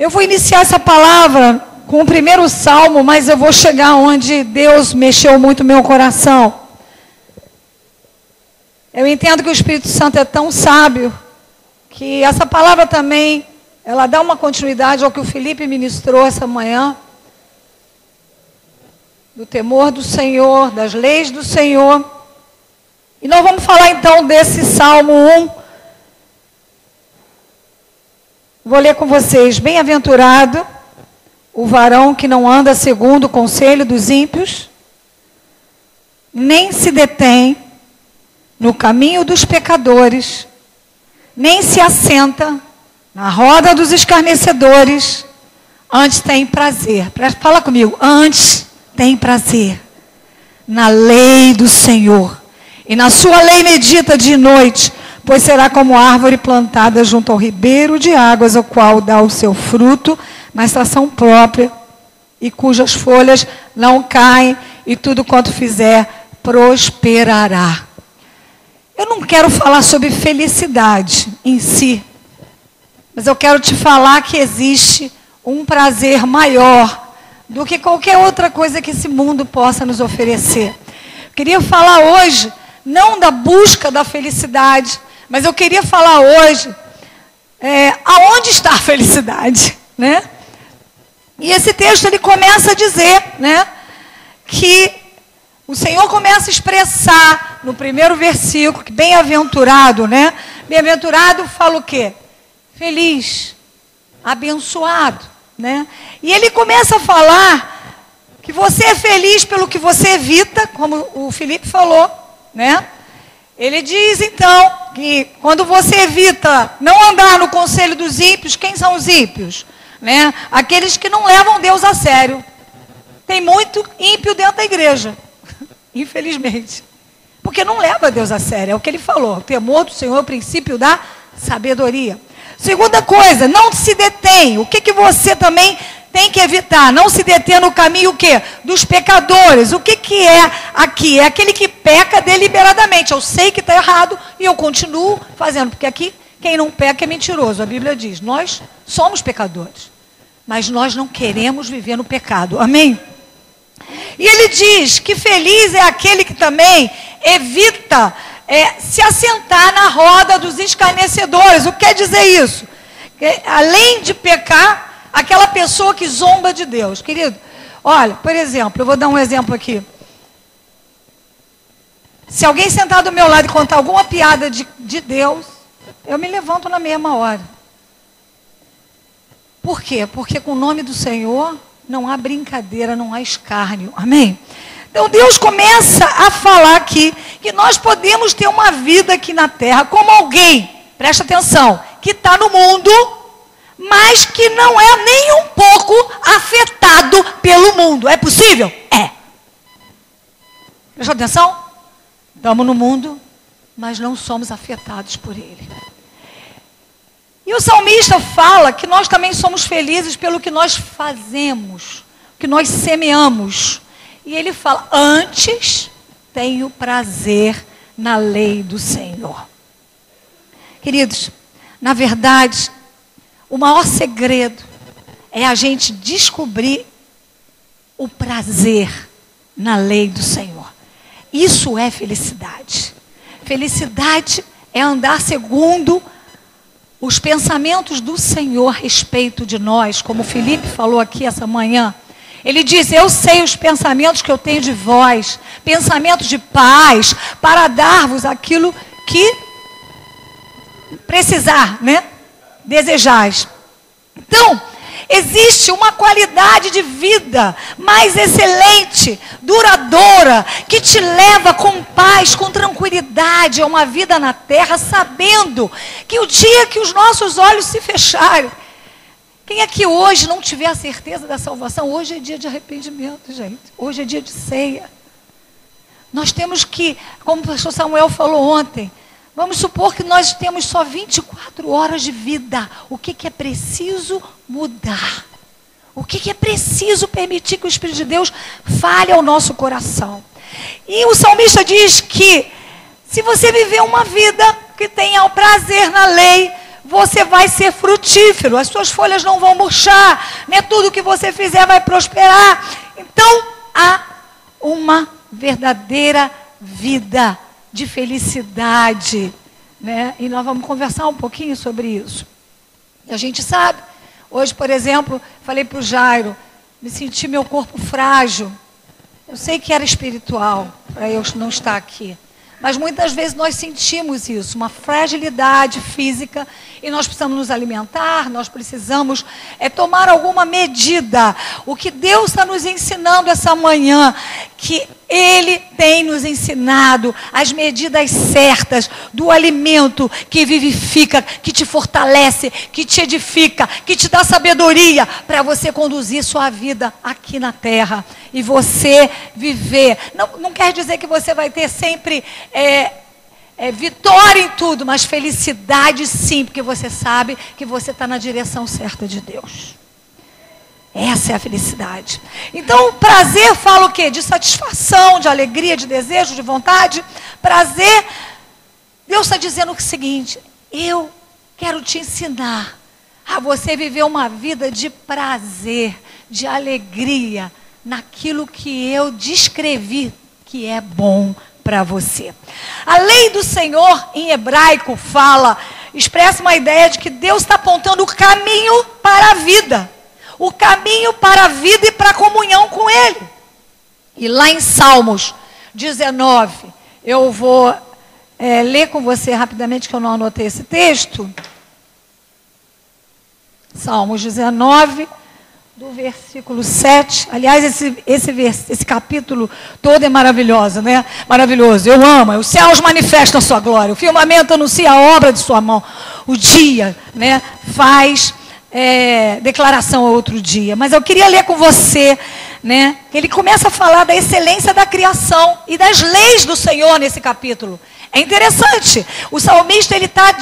Eu vou iniciar essa palavra com o primeiro salmo, mas eu vou chegar onde Deus mexeu muito meu coração. Eu entendo que o Espírito Santo é tão sábio que essa palavra também ela dá uma continuidade ao que o Felipe ministrou essa manhã. Do temor do Senhor, das leis do Senhor. E nós vamos falar então desse Salmo 1. Vou ler com vocês. Bem-aventurado o varão que não anda segundo o conselho dos ímpios, nem se detém no caminho dos pecadores, nem se assenta na roda dos escarnecedores, antes tem prazer. Fala comigo, antes tem prazer na lei do Senhor. E na sua lei medita de noite, pois será como árvore plantada junto ao ribeiro de águas, o qual dá o seu fruto na estação própria, e cujas folhas não caem, e tudo quanto fizer prosperará. Eu não quero falar sobre felicidade em si, mas eu quero te falar que existe um prazer maior do que qualquer outra coisa que esse mundo possa nos oferecer. Queria falar hoje, não da busca da felicidade, mas eu queria falar hoje é, aonde está a felicidade, né? E esse texto ele começa a dizer, né, que o Senhor começa a expressar no primeiro versículo que bem-aventurado, né? Bem-aventurado fala o quê? Feliz, abençoado, né? E ele começa a falar que você é feliz pelo que você evita, como o Felipe falou, né? Ele diz então que quando você evita não andar no conselho dos ímpios, quem são os ímpios? né? Aqueles que não levam Deus a sério. Tem muito ímpio dentro da igreja, infelizmente. Porque não leva Deus a sério, é o que ele falou. O temor do Senhor é o princípio da sabedoria. Segunda coisa, não se detém. O que, que você também tem que evitar? Não se deter no caminho o quê? Dos pecadores. O que, que é aqui? É aquele que peca deliberadamente. Eu sei que está errado e eu continuo fazendo. Porque aqui, quem não peca é mentiroso. A Bíblia diz, nós somos pecadores mas nós não queremos viver no pecado. Amém? E ele diz que feliz é aquele que também evita é, se assentar na roda dos escarnecedores. O que quer dizer isso? Que, além de pecar, aquela pessoa que zomba de Deus. Querido, olha, por exemplo, eu vou dar um exemplo aqui. Se alguém sentar do meu lado e contar alguma piada de, de Deus, eu me levanto na mesma hora. Por quê? Porque com o nome do Senhor não há brincadeira, não há escárnio. Amém? Então Deus começa a falar aqui que nós podemos ter uma vida aqui na terra como alguém, presta atenção, que está no mundo, mas que não é nem um pouco afetado pelo mundo. É possível? É. Presta atenção? Estamos no mundo, mas não somos afetados por ele. E o salmista fala que nós também somos felizes pelo que nós fazemos, que nós semeamos. E ele fala: Antes tenho prazer na lei do Senhor. Queridos, na verdade, o maior segredo é a gente descobrir o prazer na lei do Senhor. Isso é felicidade. Felicidade é andar segundo os pensamentos do Senhor a respeito de nós, como Felipe falou aqui essa manhã. Ele diz: Eu sei os pensamentos que eu tenho de vós, pensamentos de paz, para dar-vos aquilo que precisar, né? Desejais. Então, Existe uma qualidade de vida mais excelente, duradoura, que te leva com paz, com tranquilidade a uma vida na terra, sabendo que o dia que os nossos olhos se fecharem, quem é que hoje não tiver a certeza da salvação? Hoje é dia de arrependimento, gente. Hoje é dia de ceia. Nós temos que, como o pastor Samuel falou ontem, Vamos supor que nós temos só 24 horas de vida. O que, que é preciso mudar? O que, que é preciso permitir que o Espírito de Deus fale ao nosso coração? E o salmista diz que se você viver uma vida que tenha o prazer na lei, você vai ser frutífero, as suas folhas não vão murchar, né? tudo que você fizer vai prosperar. Então, há uma verdadeira vida de felicidade. Né? E nós vamos conversar um pouquinho sobre isso. E a gente sabe, hoje, por exemplo, falei para o Jairo, me senti meu corpo frágil. Eu sei que era espiritual, para eu não estar aqui. Mas muitas vezes nós sentimos isso, uma fragilidade física, e nós precisamos nos alimentar, nós precisamos é, tomar alguma medida. O que Deus está nos ensinando essa manhã, que Ele tem nos ensinado as medidas certas do alimento que vivifica, que te fortalece, que te edifica, que te dá sabedoria para você conduzir sua vida aqui na terra e você viver. Não, não quer dizer que você vai ter sempre. É, é, vitória em tudo, mas felicidade sim, porque você sabe que você está na direção certa de Deus. Essa é a felicidade. Então, prazer fala o quê? De satisfação, de alegria, de desejo, de vontade. Prazer, Deus está dizendo o seguinte: eu quero te ensinar a você viver uma vida de prazer, de alegria, naquilo que eu descrevi que é bom para você. A lei do Senhor, em hebraico, fala, expressa uma ideia de que Deus está apontando o caminho para a vida o caminho para a vida e para a comunhão com Ele. E lá em Salmos 19, eu vou é, ler com você rapidamente, que eu não anotei esse texto. Salmos 19, do versículo 7. Aliás, esse, esse, esse capítulo todo é maravilhoso, né? Maravilhoso. Eu amo. Os céus manifestam a sua glória. O firmamento anuncia a obra de sua mão. O dia né, faz é, declaração outro dia, mas eu queria ler com você, né? Ele começa a falar da excelência da criação e das leis do Senhor nesse capítulo. É interessante. O salmista ele está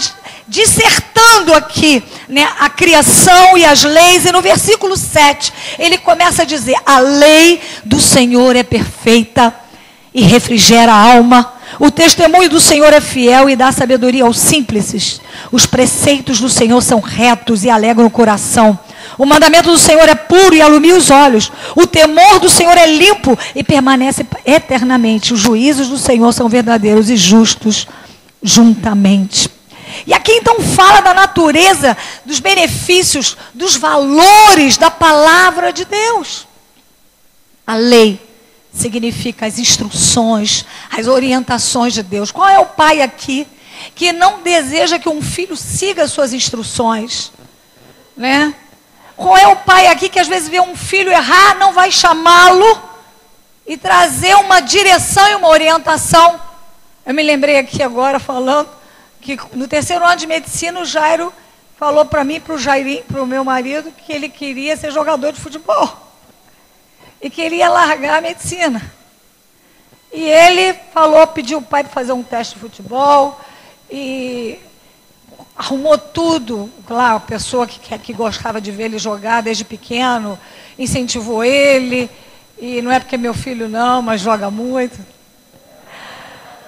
dissertando aqui, né, a criação e as leis e no versículo 7 ele começa a dizer: a lei do Senhor é perfeita e refrigera a alma. O testemunho do Senhor é fiel e dá sabedoria aos simples. Os preceitos do Senhor são retos e alegram o coração. O mandamento do Senhor é puro e alumia os olhos. O temor do Senhor é limpo e permanece eternamente. Os juízos do Senhor são verdadeiros e justos juntamente. E aqui então fala da natureza, dos benefícios, dos valores da palavra de Deus. A lei significa as instruções, as orientações de Deus. Qual é o pai aqui que não deseja que um filho siga as suas instruções? Né? Qual é o pai aqui que às vezes vê um filho errar, não vai chamá-lo e trazer uma direção e uma orientação? Eu me lembrei aqui agora falando que no terceiro ano de medicina o Jairo falou para mim, para o Jairinho, para o meu marido, que ele queria ser jogador de futebol e queria largar a medicina. E ele falou, pediu o pai para fazer um teste de futebol e arrumou tudo. Claro, a pessoa que, que gostava de ver ele jogar desde pequeno, incentivou ele. E não é porque é meu filho não, mas joga muito.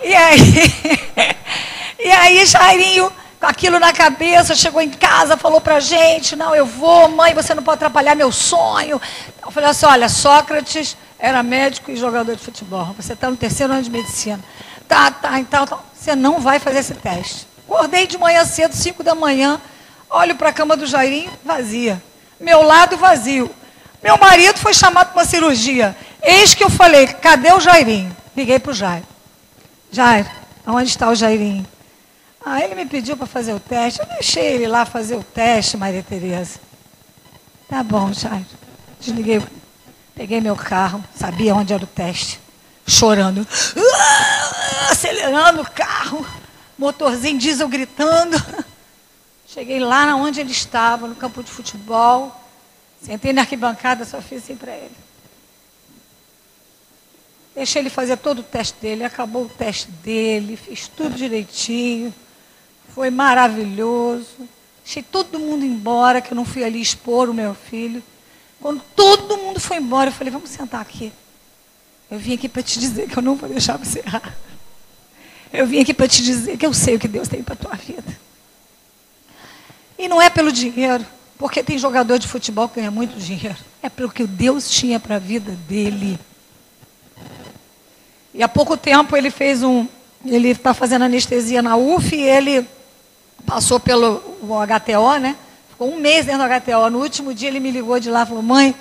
E aí, e aí Jairinho com aquilo na cabeça, chegou em casa, falou para a gente, não, eu vou, mãe, você não pode atrapalhar meu sonho. Eu falei assim, olha, Sócrates era médico e jogador de futebol. Você está no terceiro ano de medicina. Tá, tá, então, então, você não vai fazer esse teste. Acordei de manhã cedo, 5 da manhã, olho para a cama do Jairinho, vazia. Meu lado vazio. Meu marido foi chamado para uma cirurgia. Eis que eu falei, cadê o Jairinho? Liguei para o Jair. Jair, onde está o Jairinho? Ah, ele me pediu para fazer o teste. Eu deixei ele lá fazer o teste, Maria Tereza. Tá bom, Jairo. Desliguei, peguei meu carro, sabia onde era o teste. Chorando. Ah, acelerando o carro. Motorzinho diesel gritando. Cheguei lá onde ele estava, no campo de futebol. Sentei na arquibancada, só fiz assim para ele. Deixei ele fazer todo o teste dele, acabou o teste dele, fiz tudo direitinho. Foi maravilhoso. Deixei todo mundo embora, que eu não fui ali expor o meu filho. Quando todo mundo foi embora, eu falei, vamos sentar aqui. Eu vim aqui para te dizer que eu não vou deixar você errar. Eu vim aqui para te dizer que eu sei o que Deus tem para a tua vida. E não é pelo dinheiro, porque tem jogador de futebol que ganha muito dinheiro. É pelo que Deus tinha para a vida dele. E há pouco tempo ele fez um. Ele está fazendo anestesia na UF e ele passou pelo HTO, né? Ficou um mês dentro do HTO. No último dia ele me ligou de lá e falou: Mãe,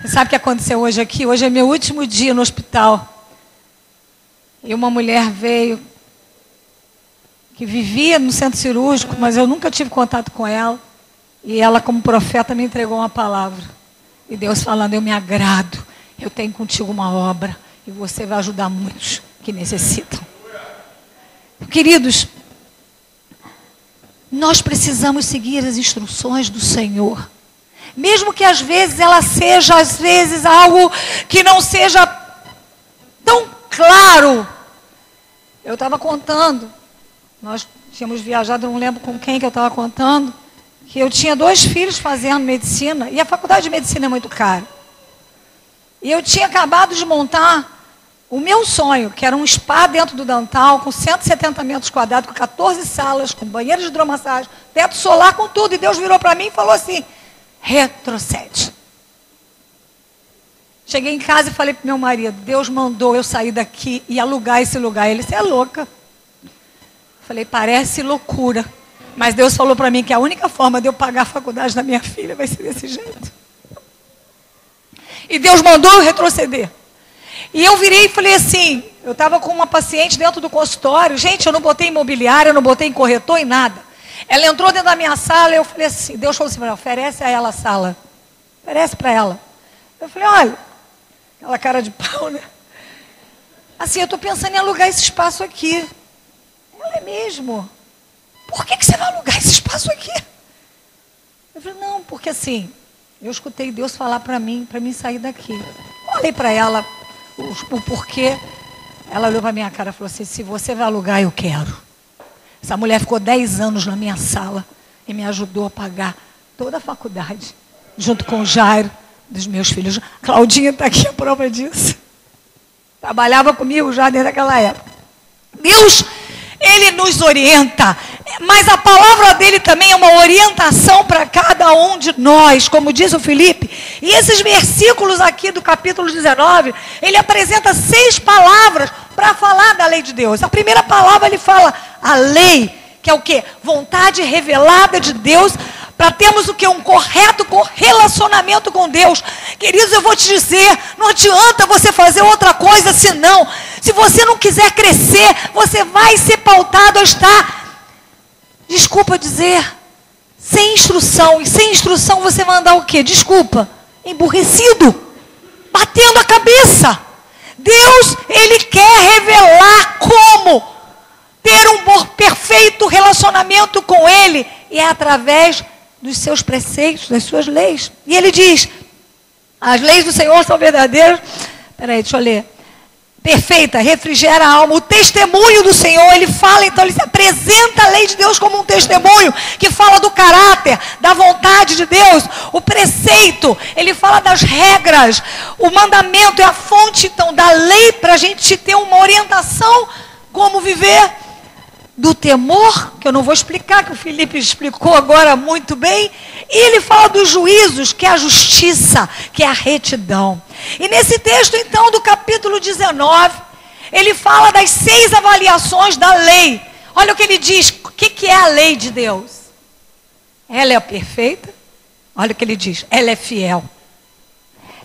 você sabe o que aconteceu hoje aqui? Hoje é meu último dia no hospital. E uma mulher veio que vivia no centro cirúrgico, mas eu nunca tive contato com ela. E ela, como profeta, me entregou uma palavra. E Deus falando: Eu me agrado, eu tenho contigo uma obra, e você vai ajudar muitos que necessitam. Queridos, nós precisamos seguir as instruções do Senhor. Mesmo que às vezes ela seja, às vezes, algo que não seja tão claro. Eu estava contando nós tínhamos viajado, não lembro com quem que eu estava contando, que eu tinha dois filhos fazendo medicina, e a faculdade de medicina é muito cara. E eu tinha acabado de montar o meu sonho, que era um spa dentro do Dantal, com 170 metros quadrados, com 14 salas, com banheiro de hidromassagem, teto solar, com tudo. E Deus virou para mim e falou assim: retrocede. Cheguei em casa e falei para meu marido: Deus mandou eu sair daqui e alugar esse lugar. Ele disse: é louca. Falei, parece loucura. Mas Deus falou para mim que a única forma de eu pagar a faculdade da minha filha vai ser desse jeito. E Deus mandou eu retroceder. E eu virei e falei assim: eu estava com uma paciente dentro do consultório. Gente, eu não botei imobiliário, eu não botei em corretor e nada. Ela entrou dentro da minha sala e eu falei assim: Deus falou assim: oferece a ela a sala. Oferece para ela. Eu falei: olha, aquela cara de pau, né? Assim, eu estou pensando em alugar esse espaço aqui. Ela é mesmo. Por que, que você vai alugar esse espaço aqui? Eu falei, não, porque assim, eu escutei Deus falar para mim, para mim sair daqui. Falei para ela o, porquê. Ela olhou para minha cara e falou assim: se você vai alugar, eu quero. Essa mulher ficou 10 anos na minha sala e me ajudou a pagar toda a faculdade, junto com o Jairo, dos meus filhos. Claudinha está aqui a prova disso. Trabalhava comigo já desde aquela época. Deus ele nos orienta, mas a palavra dele também é uma orientação para cada um de nós, como diz o Felipe. E esses versículos aqui do capítulo 19, ele apresenta seis palavras para falar da lei de Deus. A primeira palavra ele fala a lei, que é o que? Vontade revelada de Deus para termos o que? Um correto relacionamento com Deus. Queridos, eu vou te dizer, não adianta você fazer outra coisa senão. Se você não quiser crescer, você vai ser pautado a estar, desculpa dizer, sem instrução. E sem instrução você vai andar o quê? Desculpa, emburrecido, batendo a cabeça. Deus, Ele quer revelar como ter um perfeito relacionamento com Ele. E é através dos seus preceitos, das suas leis. E ele diz: as leis do Senhor são verdadeiras. Peraí, deixa eu ler. Perfeita, refrigera a alma. O testemunho do Senhor, ele fala, então, ele se apresenta a lei de Deus como um testemunho que fala do caráter, da vontade de Deus. O preceito, ele fala das regras. O mandamento é a fonte, então, da lei para a gente ter uma orientação como viver do temor, que eu não vou explicar, que o Felipe explicou agora muito bem, e ele fala dos juízos, que é a justiça, que é a retidão. E nesse texto, então, do capítulo 19, ele fala das seis avaliações da lei. Olha o que ele diz: o que, que é a lei de Deus? Ela é perfeita. Olha o que ele diz: ela é fiel.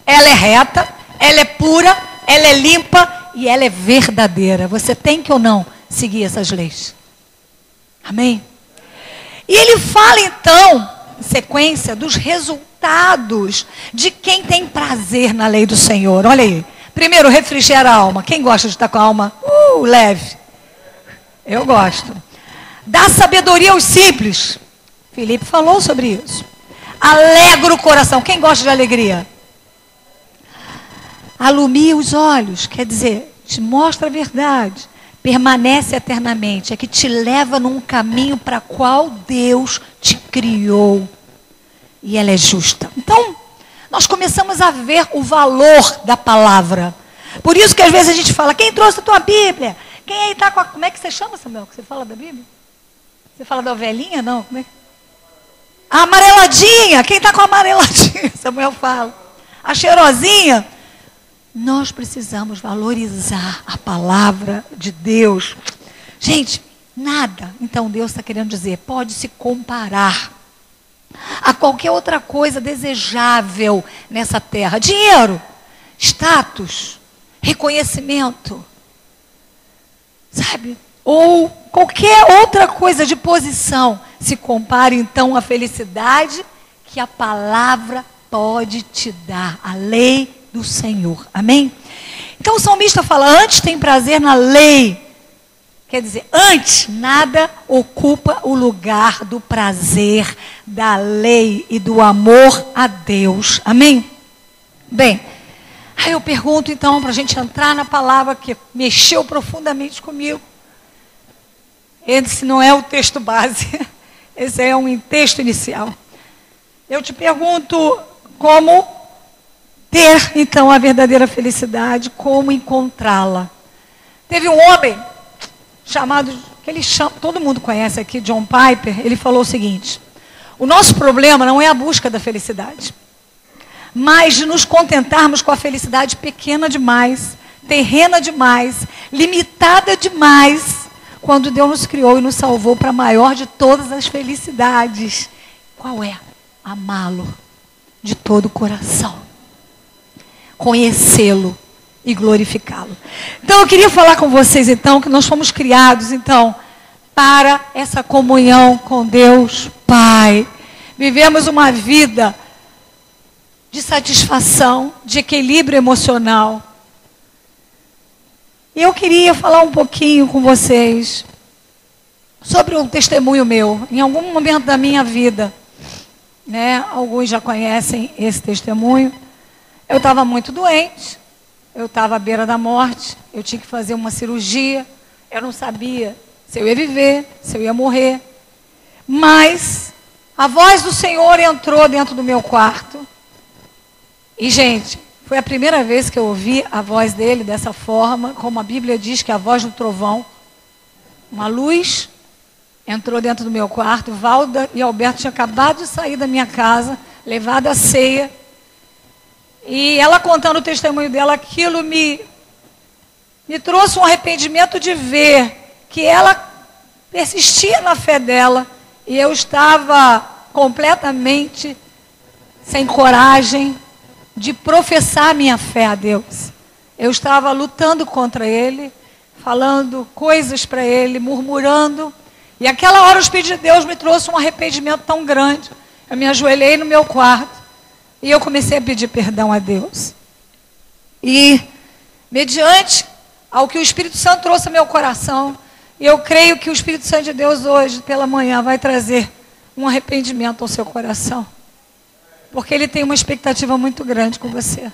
Ela é reta, ela é pura, ela é limpa e ela é verdadeira. Você tem que ou não seguir essas leis? Amém? E ele fala então, em sequência, dos resultados de quem tem prazer na lei do Senhor. Olha aí. Primeiro, refrigera a alma. Quem gosta de estar com a alma uh, leve? Eu gosto. Dá sabedoria aos simples. Felipe falou sobre isso. Alegra o coração. Quem gosta de alegria? Alumia os olhos. Quer dizer, te mostra a verdade permanece eternamente, é que te leva num caminho para qual Deus te criou. E ela é justa. Então, nós começamos a ver o valor da palavra. Por isso que às vezes a gente fala, quem trouxe a tua Bíblia? Quem aí está com a. Como é que você chama, Samuel? Você fala da Bíblia? Você fala da ovelhinha? Não, como é? A amareladinha, quem está com a amareladinha? Samuel fala. A cheirosinha. Nós precisamos valorizar a palavra de Deus. Gente, nada, então Deus está querendo dizer, pode se comparar a qualquer outra coisa desejável nessa terra. Dinheiro, status, reconhecimento, sabe? Ou qualquer outra coisa de posição se compare então à felicidade que a palavra pode te dar, a lei do Senhor. Amém? Então o salmista fala: antes tem prazer na lei. Quer dizer, antes nada ocupa o lugar do prazer, da lei e do amor a Deus. Amém? Bem, aí eu pergunto então, para a gente entrar na palavra que mexeu profundamente comigo. Esse não é o texto base, esse é um texto inicial. Eu te pergunto como ter então a verdadeira felicidade, como encontrá-la. Teve um homem chamado, que ele chama, todo mundo conhece aqui, John Piper, ele falou o seguinte: o nosso problema não é a busca da felicidade, mas de nos contentarmos com a felicidade pequena demais, terrena demais, limitada demais, quando Deus nos criou e nos salvou para a maior de todas as felicidades. Qual é? Amá-lo de todo o coração. Conhecê-lo e glorificá-lo. Então eu queria falar com vocês então que nós fomos criados então para essa comunhão com Deus Pai. Vivemos uma vida de satisfação, de equilíbrio emocional. E eu queria falar um pouquinho com vocês sobre um testemunho meu, em algum momento da minha vida. Né? Alguns já conhecem esse testemunho. Eu estava muito doente, eu estava à beira da morte, eu tinha que fazer uma cirurgia, eu não sabia se eu ia viver, se eu ia morrer. Mas a voz do Senhor entrou dentro do meu quarto. E, gente, foi a primeira vez que eu ouvi a voz dele dessa forma, como a Bíblia diz que é a voz do trovão. Uma luz entrou dentro do meu quarto. Valda e Alberto tinham acabado de sair da minha casa, levado a ceia. E ela contando o testemunho dela, aquilo me, me trouxe um arrependimento de ver que ela persistia na fé dela e eu estava completamente sem coragem, de professar minha fé a Deus. Eu estava lutando contra ele, falando coisas para ele, murmurando. E aquela hora o Espírito de Deus me trouxe um arrependimento tão grande. Eu me ajoelhei no meu quarto e eu comecei a pedir perdão a Deus. E, mediante ao que o Espírito Santo trouxe ao meu coração, eu creio que o Espírito Santo de Deus hoje, pela manhã, vai trazer um arrependimento ao seu coração. Porque ele tem uma expectativa muito grande com você.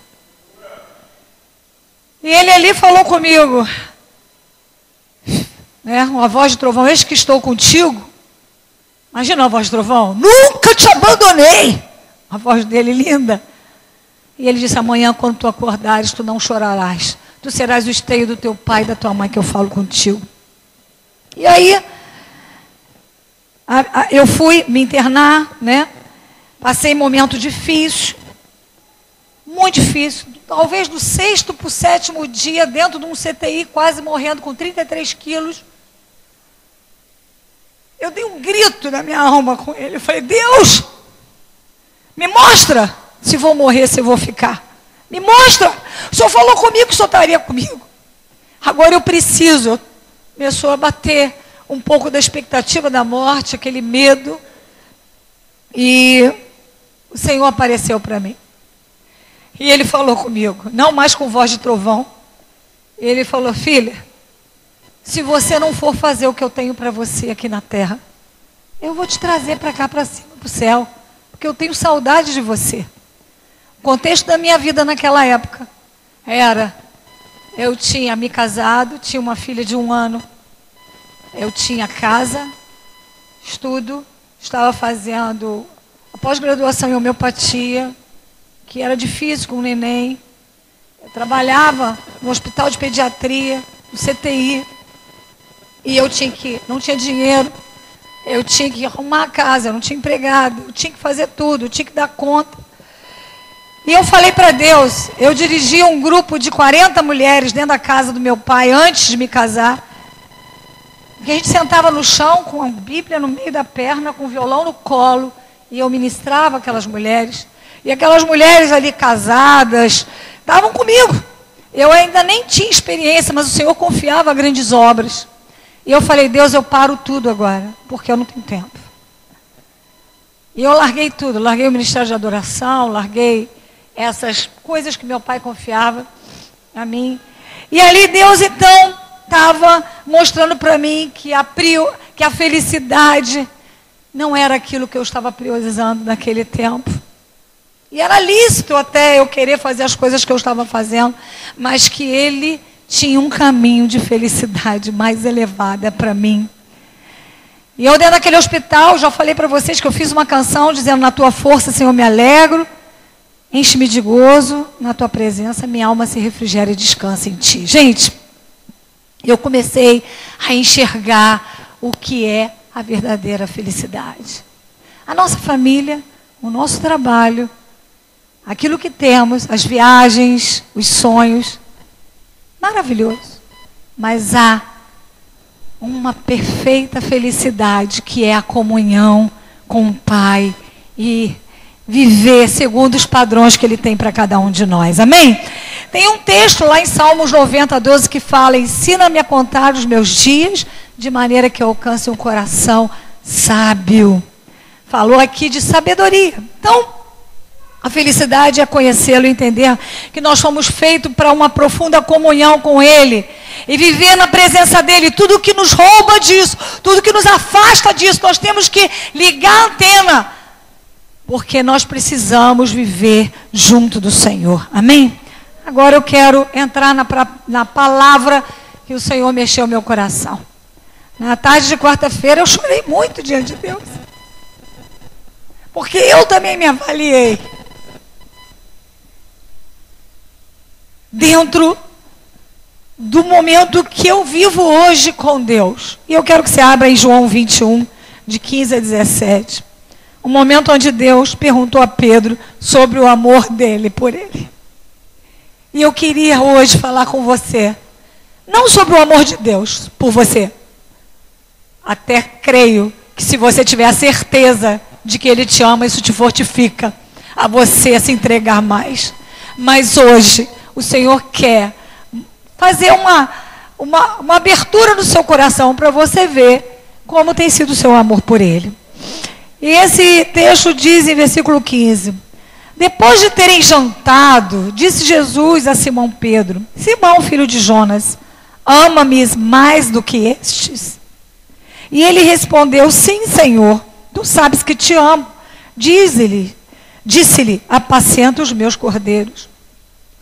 E ele ali falou comigo, né, uma voz de trovão, eis que estou contigo. Imagina a voz de trovão, nunca te abandonei. A voz dele linda. E ele disse: Amanhã, quando tu acordares, tu não chorarás. Tu serás o esteio do teu pai e da tua mãe que eu falo contigo. E aí, a, a, eu fui me internar, né? Passei momento difícil, muito difícil. Talvez do sexto para o sétimo dia, dentro de um CTI, quase morrendo com 33 quilos. Eu dei um grito na minha alma com ele. Eu falei, Deus, me mostra se vou morrer, se vou ficar. Me mostra. O senhor falou comigo o senhor estaria comigo. Agora eu preciso. Começou a bater um pouco da expectativa da morte, aquele medo. E o Senhor apareceu para mim. E ele falou comigo, não mais com voz de trovão. Ele falou: Filha, se você não for fazer o que eu tenho para você aqui na terra, eu vou te trazer para cá, para cima, para o céu, porque eu tenho saudade de você. O contexto da minha vida naquela época era: eu tinha me casado, tinha uma filha de um ano, eu tinha casa, estudo, estava fazendo a pós-graduação em homeopatia, que era difícil com o neném. Eu trabalhava no hospital de pediatria, no CTI, e eu tinha que, não tinha dinheiro. Eu tinha que arrumar a casa, eu não tinha empregado, eu tinha que fazer tudo, eu tinha que dar conta. E eu falei para Deus, eu dirigia um grupo de 40 mulheres dentro da casa do meu pai antes de me casar. Que a gente sentava no chão com a Bíblia no meio da perna, com o violão no colo, e eu ministrava aquelas mulheres. E aquelas mulheres ali casadas estavam comigo. Eu ainda nem tinha experiência, mas o Senhor confiava grandes obras. E eu falei, Deus, eu paro tudo agora, porque eu não tenho tempo. E eu larguei tudo, larguei o ministério de adoração, larguei essas coisas que meu pai confiava a mim. E ali Deus então estava mostrando para mim que a, que a felicidade não era aquilo que eu estava priorizando naquele tempo. E era lícito até eu querer fazer as coisas que eu estava fazendo, mas que ele tinha um caminho de felicidade mais elevada para mim. E eu dentro daquele hospital, já falei para vocês que eu fiz uma canção dizendo: Na tua força, Senhor, me alegro. Enche-me de gozo na tua presença, minha alma se refrigera e descansa em ti. Gente, eu comecei a enxergar o que é a verdadeira felicidade. A nossa família, o nosso trabalho, aquilo que temos, as viagens, os sonhos, maravilhoso. Mas há uma perfeita felicidade que é a comunhão com o Pai e viver segundo os padrões que Ele tem para cada um de nós. Amém? Tem um texto lá em Salmos 90, 12 que fala: Ensina-me a contar os meus dias de maneira que eu alcance um coração sábio. Falou aqui de sabedoria. Então, a felicidade é conhecê-lo e entender que nós fomos feitos para uma profunda comunhão com Ele e viver na presença dEle. Tudo que nos rouba disso, tudo que nos afasta disso, nós temos que ligar a antena, porque nós precisamos viver junto do Senhor. Amém? Agora eu quero entrar na, na palavra que o Senhor mexeu meu coração. Na tarde de quarta-feira eu chorei muito diante de Deus. Porque eu também me avaliei. Dentro do momento que eu vivo hoje com Deus. E eu quero que você abra em João 21, de 15 a 17. Um momento onde Deus perguntou a Pedro sobre o amor dele por ele. E eu queria hoje falar com você, não sobre o amor de Deus por você. Até creio que se você tiver a certeza de que Ele te ama, isso te fortifica a você se entregar mais. Mas hoje, o Senhor quer fazer uma, uma, uma abertura no seu coração para você ver como tem sido o seu amor por Ele. E esse texto diz em versículo 15: Depois de terem jantado, disse Jesus a Simão Pedro: Simão, filho de Jonas, ama-me mais do que estes? E ele respondeu: Sim, Senhor, tu sabes que te amo. Diz-lhe, disse-lhe: Apacenta os meus cordeiros.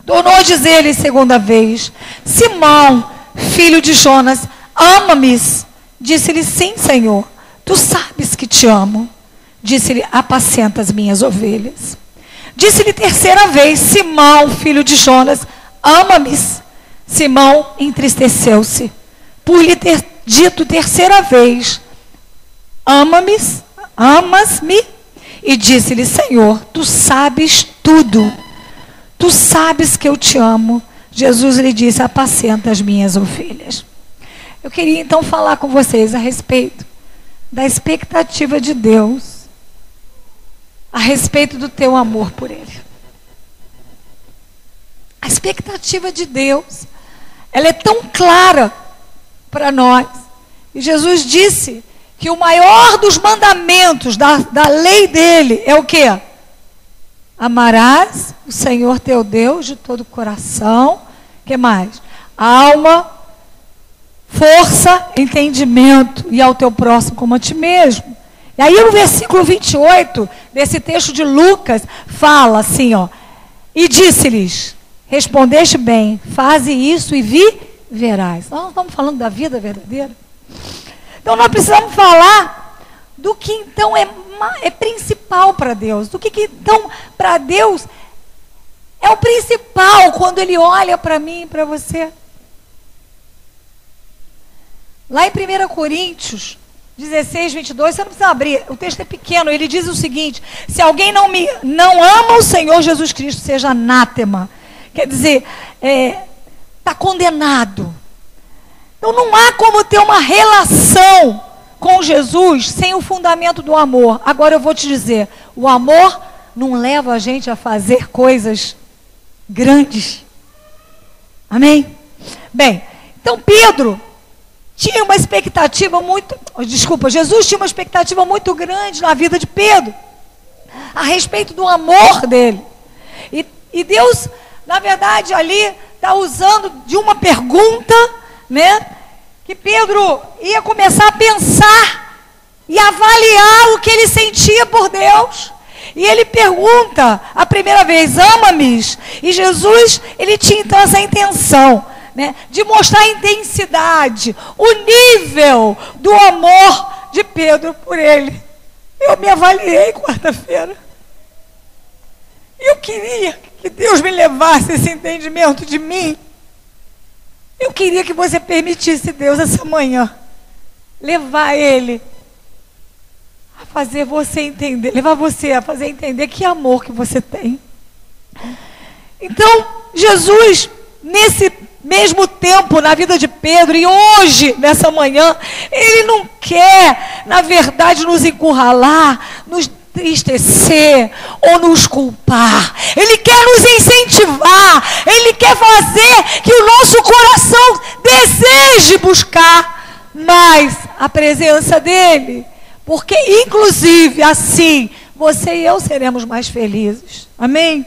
Tornou a dizer-lhe segunda vez: Simão, filho de Jonas, ama-me? Disse-lhe: Sim, Senhor. Tu sabes que te amo. Disse-lhe: Apacenta as minhas ovelhas. Disse-lhe terceira vez: Simão, filho de Jonas, ama-me? Simão entristeceu-se por lhe ter dito terceira vez: Ama-me? Amas-me? E disse-lhe: Senhor, tu sabes tudo Tu sabes que eu te amo. Jesus lhe disse: Apacenta as minhas ovelhas. Eu queria então falar com vocês a respeito da expectativa de Deus, a respeito do teu amor por Ele. A expectativa de Deus, ela é tão clara para nós. E Jesus disse que o maior dos mandamentos da, da lei dele é o quê? Amarás o Senhor teu Deus de todo o coração. que mais? Alma, força, entendimento e ao teu próximo como a ti mesmo. E aí no versículo 28 desse texto de Lucas fala assim, ó: E disse-lhes: Respondeste bem, faze isso e vi verás. Nós estamos falando da vida verdadeira. Então nós precisamos falar do que então é, é principal para Deus, do que, que então para Deus é o principal quando Ele olha para mim e para você. Lá em 1 Coríntios, 16, 22, você não precisa abrir, o texto é pequeno, ele diz o seguinte: se alguém não me não ama o Senhor Jesus Cristo, seja anátema. Quer dizer, está é, tá condenado. Então não há como ter uma relação com Jesus sem o fundamento do amor. Agora eu vou te dizer: o amor não leva a gente a fazer coisas grandes. Amém? Bem, então Pedro tinha uma expectativa muito. Desculpa, Jesus tinha uma expectativa muito grande na vida de Pedro a respeito do amor dele. E, e Deus, na verdade, ali está usando de uma pergunta, né? Que Pedro ia começar a pensar e avaliar o que ele sentia por Deus. E ele pergunta a primeira vez: ama-me? E Jesus, ele tinha então essa intenção. Né, de mostrar a intensidade, o nível do amor de Pedro por ele. Eu me avaliei quarta-feira. Eu queria que Deus me levasse esse entendimento de mim. Eu queria que você permitisse Deus essa manhã levar ele a fazer você entender, levar você a fazer entender que amor que você tem. Então, Jesus, nesse mesmo tempo na vida de Pedro e hoje, nessa manhã, ele não quer, na verdade, nos encurralar, nos entristecer ou nos culpar. Ele quer nos incentivar. Ele quer fazer que o nosso coração deseje buscar mais a presença dele. Porque, inclusive, assim, você e eu seremos mais felizes. Amém?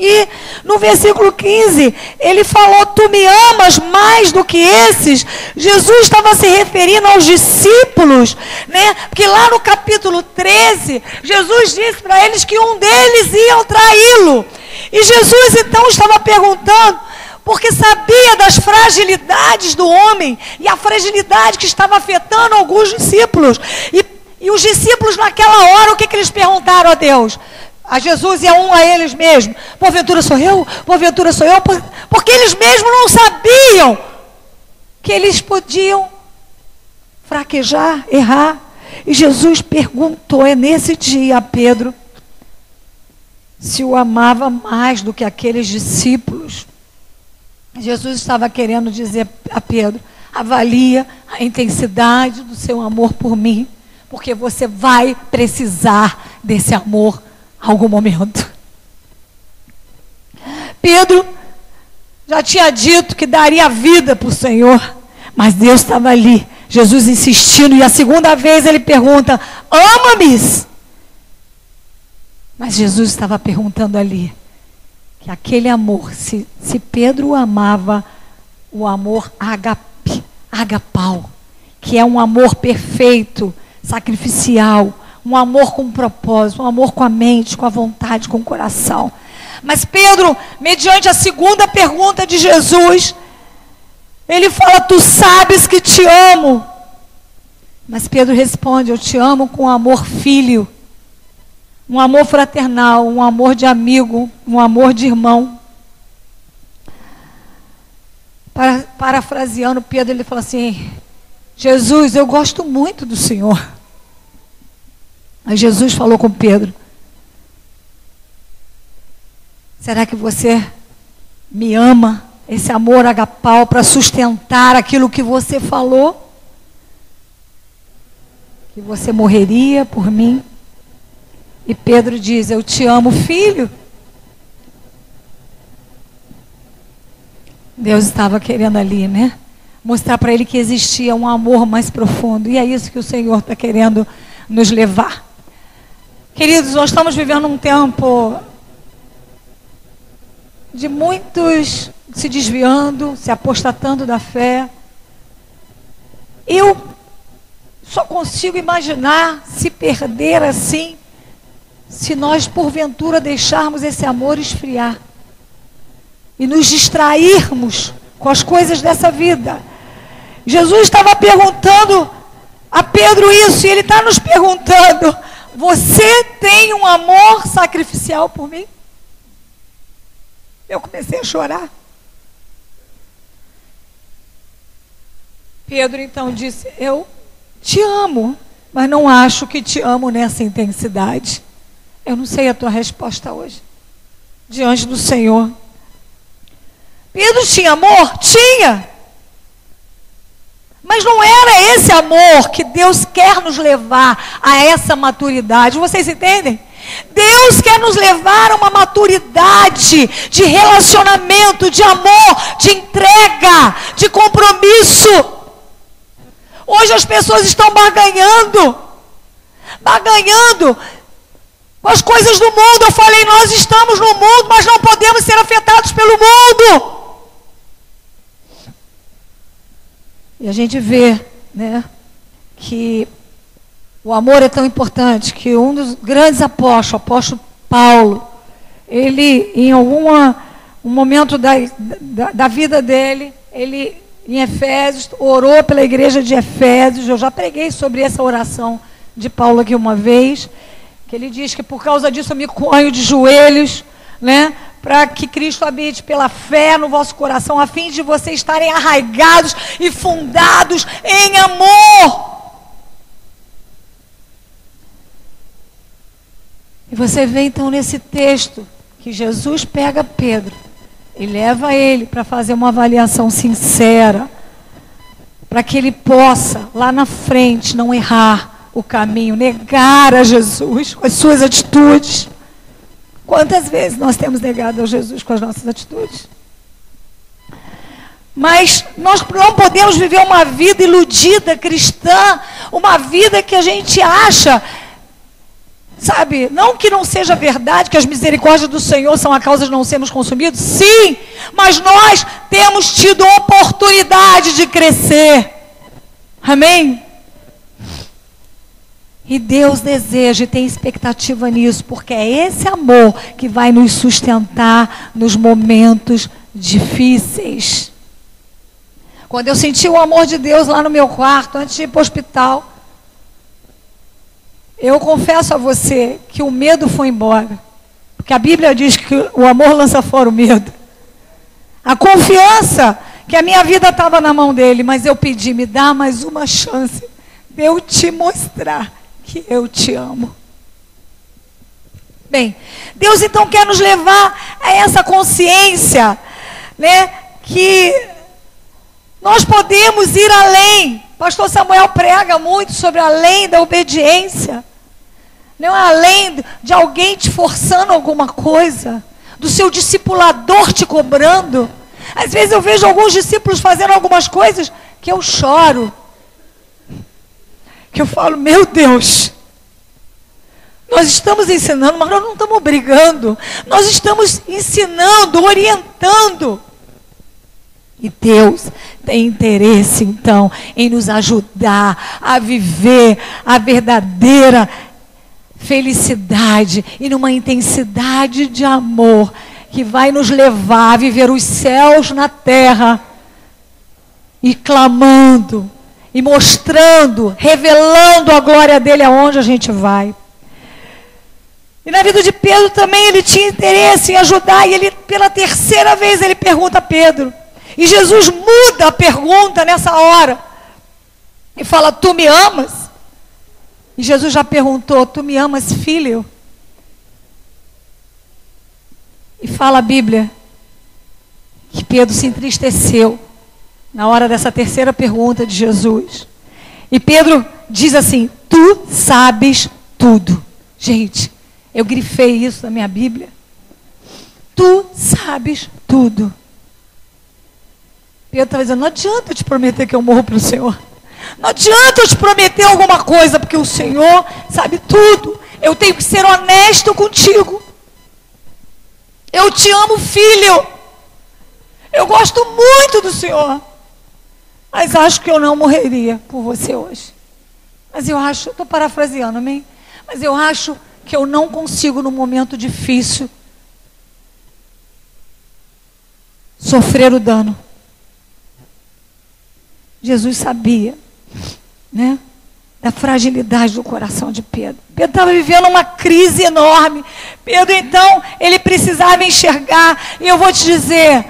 E no versículo 15, ele falou: Tu me amas mais do que esses. Jesus estava se referindo aos discípulos, né? Porque lá no capítulo 13, Jesus disse para eles que um deles ia traí-lo. E Jesus então estava perguntando, porque sabia das fragilidades do homem e a fragilidade que estava afetando alguns discípulos. E, e os discípulos, naquela hora, o que, que eles perguntaram a Deus? A Jesus e a um a eles mesmos. Porventura sou eu? Porventura sou eu? Porque eles mesmos não sabiam que eles podiam fraquejar, errar. E Jesus perguntou, é nesse dia a Pedro, se o amava mais do que aqueles discípulos. Jesus estava querendo dizer a Pedro: avalia a intensidade do seu amor por mim, porque você vai precisar desse amor algum momento. Pedro já tinha dito que daria vida para o Senhor, mas Deus estava ali, Jesus insistindo, e a segunda vez ele pergunta: Ama-me? Mas Jesus estava perguntando ali que aquele amor, se, se Pedro amava o amor agapau, que é um amor perfeito, sacrificial, um amor com um propósito, um amor com a mente, com a vontade, com o coração. Mas Pedro, mediante a segunda pergunta de Jesus, ele fala: Tu sabes que te amo. Mas Pedro responde: Eu te amo com amor filho, um amor fraternal, um amor de amigo, um amor de irmão. Para, parafraseando Pedro, ele fala assim: Jesus, eu gosto muito do Senhor. Aí Jesus falou com Pedro: Será que você me ama? Esse amor agapau para sustentar aquilo que você falou? Que você morreria por mim? E Pedro diz: Eu te amo, filho. Deus estava querendo ali, né? Mostrar para ele que existia um amor mais profundo. E é isso que o Senhor está querendo nos levar. Queridos, nós estamos vivendo um tempo de muitos se desviando, se apostatando da fé. Eu só consigo imaginar se perder assim, se nós porventura deixarmos esse amor esfriar e nos distrairmos com as coisas dessa vida. Jesus estava perguntando a Pedro isso, e ele está nos perguntando você tem um amor sacrificial por mim? Eu comecei a chorar. Pedro então disse: Eu Te amo, mas não acho que te amo nessa intensidade. Eu não sei a tua resposta hoje. Diante do Senhor. Pedro tinha amor? Tinha. Mas não era esse amor que Deus quer nos levar a essa maturidade. Vocês entendem? Deus quer nos levar a uma maturidade de relacionamento, de amor, de entrega, de compromisso. Hoje as pessoas estão barganhando, barganhando com as coisas do mundo. Eu falei, nós estamos no mundo, mas não podemos ser afetados pelo mundo. E a gente vê, né, que o amor é tão importante que um dos grandes apóstolos, o apóstolo Paulo, ele, em algum um momento da, da, da vida dele, ele, em Efésios, orou pela igreja de Efésios. Eu já preguei sobre essa oração de Paulo aqui uma vez, que ele diz que por causa disso eu me conho de joelhos, né? Para que Cristo habite pela fé no vosso coração, a fim de vocês estarem arraigados e fundados em amor E você vê então nesse texto que Jesus pega Pedro e leva ele para fazer uma avaliação sincera, para que ele possa, lá na frente, não errar o caminho, negar a Jesus com as suas atitudes. Quantas vezes nós temos negado a Jesus com as nossas atitudes? Mas nós não podemos viver uma vida iludida cristã, uma vida que a gente acha Sabe, não que não seja verdade que as misericórdias do Senhor são a causa de não sermos consumidos, sim, mas nós temos tido oportunidade de crescer. Amém? E Deus deseja e tem expectativa nisso, porque é esse amor que vai nos sustentar nos momentos difíceis. Quando eu senti o amor de Deus lá no meu quarto, antes de ir para o hospital, eu confesso a você que o medo foi embora. Porque a Bíblia diz que o amor lança fora o medo. A confiança que a minha vida estava na mão dele, mas eu pedi, me dá mais uma chance de eu te mostrar que eu te amo. Bem, Deus então quer nos levar a essa consciência, né, que nós podemos ir além. Pastor Samuel prega muito sobre além da obediência. Não é além de alguém te forçando alguma coisa, do seu discipulador te cobrando. Às vezes eu vejo alguns discípulos fazendo algumas coisas que eu choro. Que eu falo, meu Deus, nós estamos ensinando, mas nós não estamos brigando. Nós estamos ensinando, orientando. E Deus tem interesse, então, em nos ajudar a viver a verdadeira felicidade e numa intensidade de amor que vai nos levar a viver os céus na terra e clamando e mostrando, revelando a glória dele aonde a gente vai. E na vida de Pedro também ele tinha interesse em ajudar e ele pela terceira vez ele pergunta a Pedro. E Jesus muda a pergunta nessa hora. E fala: "Tu me amas?" E Jesus já perguntou: Tu me amas, filho? E fala a Bíblia que Pedro se entristeceu na hora dessa terceira pergunta de Jesus. E Pedro diz assim: Tu sabes tudo. Gente, eu grifei isso na minha Bíblia. Tu sabes tudo. Pedro estava dizendo: Não adianta eu te prometer que eu morro para o Senhor. Não adianta eu te prometer alguma coisa, porque o Senhor sabe tudo. Eu tenho que ser honesto contigo. Eu te amo, filho. Eu gosto muito do Senhor. Mas acho que eu não morreria por você hoje. Mas eu acho, estou parafraseando, amém? Mas eu acho que eu não consigo, num momento difícil, sofrer o dano. Jesus sabia né? Da fragilidade do coração de Pedro. Pedro estava vivendo uma crise enorme. Pedro, então, ele precisava enxergar. E eu vou te dizer: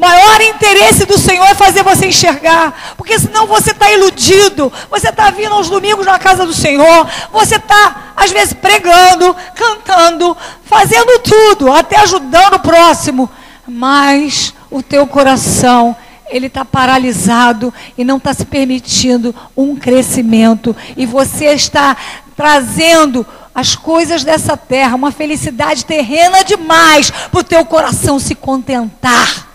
maior interesse do Senhor é fazer você enxergar, porque senão você está iludido. Você está vindo aos domingos na casa do Senhor, você está, às vezes, pregando, cantando, fazendo tudo, até ajudando o próximo, mas o teu coração ele está paralisado e não está se permitindo um crescimento. E você está trazendo as coisas dessa terra, uma felicidade terrena demais para o teu coração se contentar.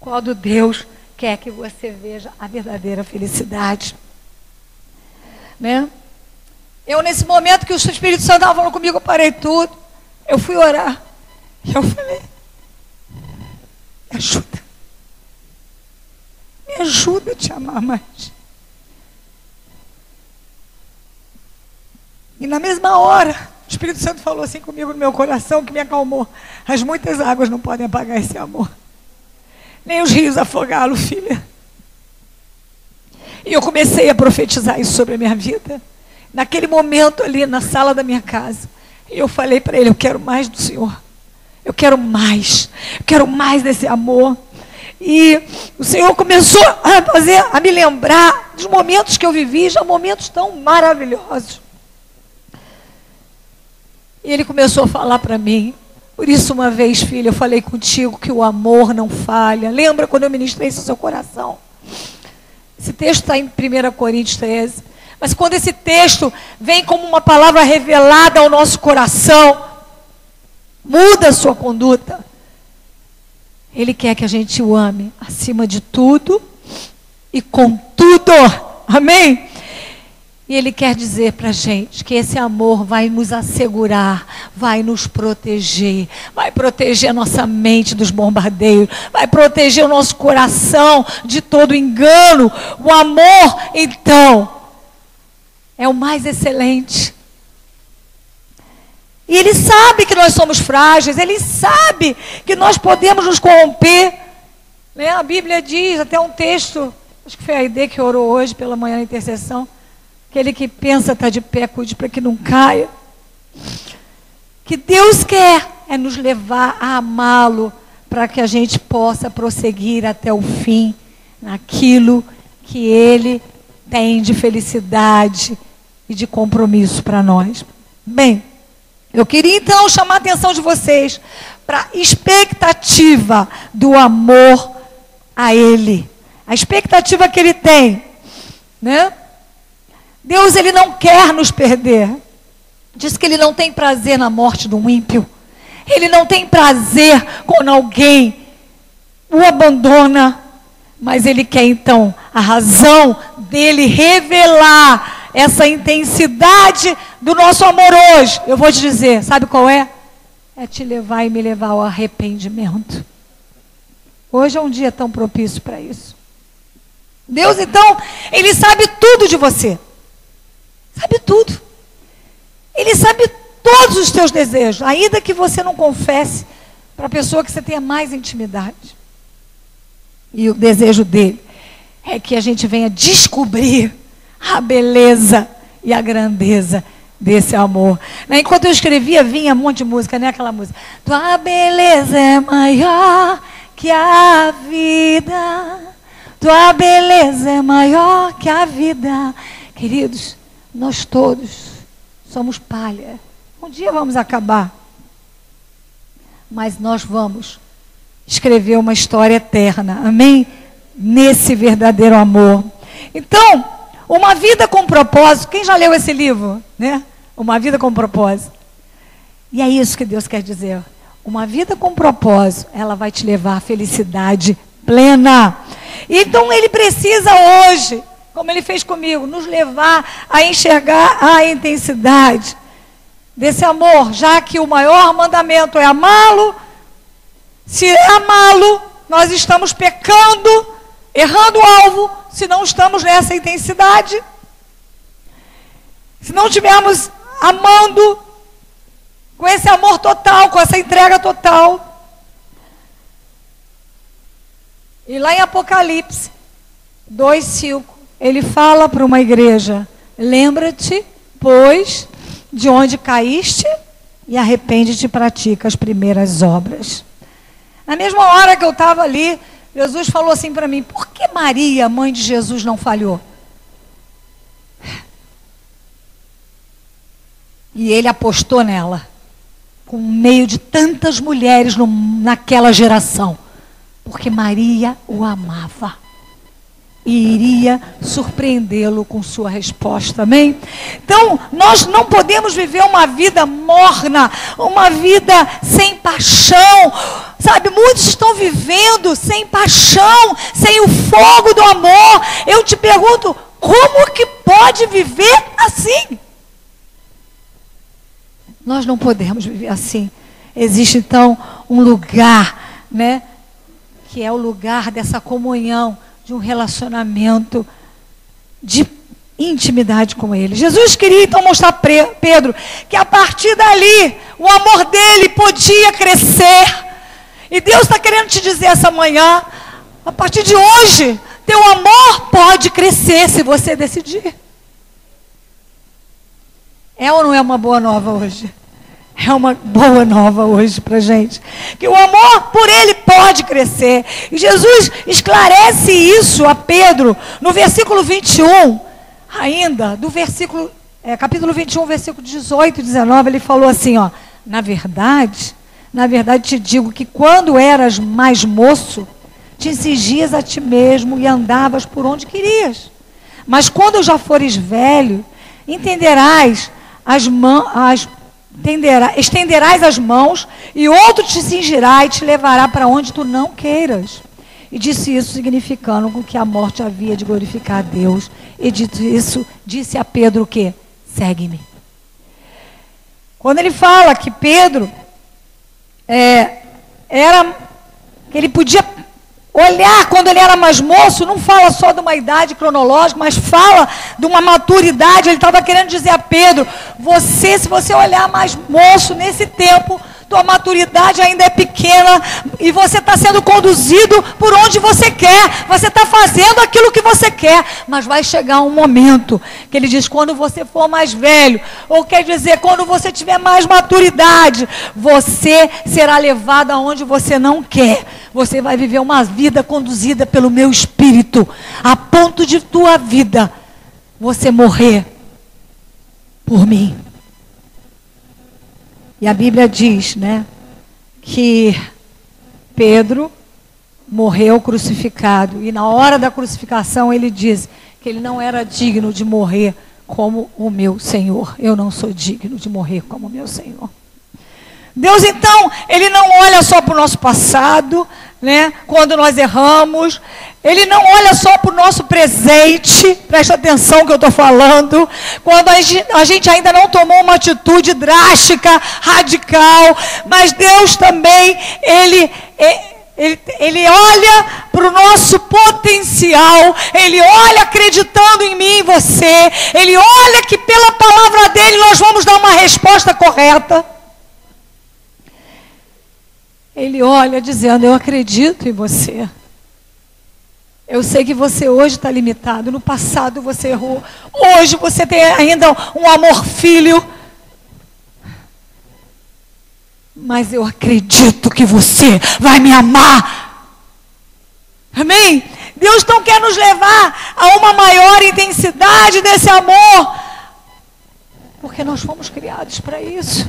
Quando Deus quer que você veja a verdadeira felicidade. Né? Eu, nesse momento que o Espírito Santo estava falando comigo, eu parei tudo. Eu fui orar. E eu falei, me ajuda. Me ajuda a te amar mais. E na mesma hora, o Espírito Santo falou assim comigo no meu coração, que me acalmou. As muitas águas não podem apagar esse amor. Nem os rios afogá-lo, filha. E eu comecei a profetizar isso sobre a minha vida. Naquele momento ali na sala da minha casa. Eu falei para ele: Eu quero mais do Senhor. Eu quero mais. Eu quero mais desse amor. E o Senhor começou a fazer, a me lembrar dos momentos que eu vivi, já momentos tão maravilhosos. E ele começou a falar para mim. Por isso, uma vez, filha, eu falei contigo que o amor não falha. Lembra quando eu ministrei isso no seu coração? Esse texto está em 1 Coríntios 13. Mas quando esse texto vem como uma palavra revelada ao nosso coração, muda a sua conduta. Ele quer que a gente o ame acima de tudo e com tudo. Amém? E Ele quer dizer para a gente que esse amor vai nos assegurar, vai nos proteger, vai proteger a nossa mente dos bombardeios, vai proteger o nosso coração de todo engano. O amor, então, é o mais excelente. E Ele sabe que nós somos frágeis, Ele sabe que nós podemos nos corromper. Né? A Bíblia diz, até um texto, acho que foi a Ide que orou hoje pela manhã na intercessão Aquele que pensa estar tá de pé, cuide para que não caia. Que Deus quer é nos levar a amá-lo para que a gente possa prosseguir até o fim naquilo que Ele tem de felicidade e de compromisso para nós. Bem, eu queria então chamar a atenção de vocês para a expectativa do amor a Ele. A expectativa que Ele tem, né? Deus ele não quer nos perder. Diz que ele não tem prazer na morte do ímpio. Ele não tem prazer quando alguém o abandona, mas ele quer então a razão dele revelar essa intensidade do nosso amor hoje. Eu vou te dizer, sabe qual é? É te levar e me levar ao arrependimento. Hoje é um dia tão propício para isso. Deus então, ele sabe tudo de você. Sabe tudo. Ele sabe todos os teus desejos, ainda que você não confesse para a pessoa que você tenha mais intimidade. E o desejo dele é que a gente venha descobrir a beleza e a grandeza desse amor. Né, enquanto eu escrevia, vinha um monte de música, né? Aquela música. Tua beleza é maior que a vida. Tua beleza é maior que a vida. Queridos, nós todos somos palha. Um dia vamos acabar. Mas nós vamos escrever uma história eterna. Amém? Nesse verdadeiro amor. Então, uma vida com propósito. Quem já leu esse livro? Né? Uma vida com propósito. E é isso que Deus quer dizer. Uma vida com propósito, ela vai te levar à felicidade plena. Então ele precisa hoje como ele fez comigo, nos levar a enxergar a intensidade desse amor, já que o maior mandamento é amá-lo. Se é amá-lo, nós estamos pecando, errando o alvo, se não estamos nessa intensidade. Se não estivermos amando com esse amor total, com essa entrega total. E lá em Apocalipse 2, 5, ele fala para uma igreja: lembra-te, pois, de onde caíste e arrepende-te e pratica as primeiras obras. Na mesma hora que eu estava ali Jesus falou assim para mim: por que Maria, mãe de Jesus, não falhou? E ele apostou nela, com meio de tantas mulheres no, naquela geração, porque Maria o amava e iria surpreendê-lo com sua resposta. Amém? Então, nós não podemos viver uma vida morna, uma vida sem paixão. Sabe, muitos estão vivendo sem paixão, sem o fogo do amor. Eu te pergunto, como que pode viver assim? Nós não podemos viver assim. Existe então um lugar, né, que é o lugar dessa comunhão de um relacionamento de intimidade com Ele. Jesus queria então mostrar para Pedro que a partir dali o amor dele podia crescer. E Deus está querendo te dizer essa manhã, a partir de hoje, teu amor pode crescer se você decidir. É ou não é uma boa nova hoje? É uma boa nova hoje para gente. Que o amor por ele pode crescer. E Jesus esclarece isso a Pedro no versículo 21, ainda, do versículo, é, capítulo 21, versículo 18 e 19, ele falou assim, ó, na verdade, na verdade te digo que quando eras mais moço, te exigias a ti mesmo e andavas por onde querias. Mas quando já fores velho, entenderás as, as Tenderá, estenderás as mãos e outro te cingirá e te levará para onde tu não queiras. E disse isso significando que a morte havia de glorificar a Deus. E dito isso, disse a Pedro o quê? Segue-me. Quando ele fala que Pedro é, era que ele podia Olhar quando ele era mais moço não fala só de uma idade cronológica, mas fala de uma maturidade. Ele estava querendo dizer a Pedro: você, se você olhar mais moço nesse tempo, tua maturidade ainda é pequena e você está sendo conduzido por onde você quer, você está fazendo aquilo que você quer, mas vai chegar um momento que ele diz: quando você for mais velho, ou quer dizer, quando você tiver mais maturidade, você será levado aonde você não quer. Você vai viver uma vida conduzida pelo meu espírito, a ponto de tua vida você morrer por mim. E a Bíblia diz, né, que Pedro morreu crucificado. E na hora da crucificação ele diz que ele não era digno de morrer como o meu Senhor. Eu não sou digno de morrer como o meu Senhor. Deus então, ele não olha só para o nosso passado, né? Quando nós erramos, ele não olha só para o nosso presente, presta atenção que eu estou falando, quando a gente ainda não tomou uma atitude drástica, radical, mas Deus também, Ele, ele, ele olha para o nosso potencial, Ele olha acreditando em mim e você, Ele olha que pela palavra dEle nós vamos dar uma resposta correta. Ele olha dizendo: Eu acredito em você. Eu sei que você hoje está limitado. No passado você errou. Hoje você tem ainda um amor filho. Mas eu acredito que você vai me amar. Amém? Deus não quer nos levar a uma maior intensidade desse amor. Porque nós fomos criados para isso.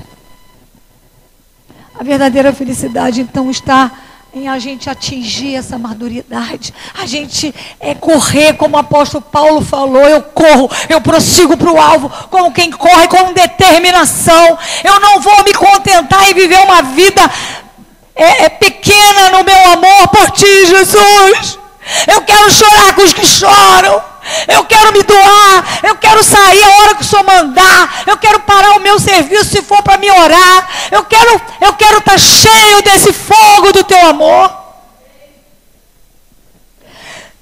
A verdadeira felicidade, então, está em a gente atingir essa maduridade, a gente é correr, como o apóstolo Paulo falou, eu corro, eu prossigo para o alvo, como quem corre com determinação. Eu não vou me contentar em viver uma vida é, é pequena no meu amor por ti, Jesus. Eu quero chorar com os que choram. Eu quero me doar, eu quero sair a hora que o Senhor mandar, eu quero parar o meu serviço se for para me orar, eu quero eu quero estar tá cheio desse fogo do teu amor.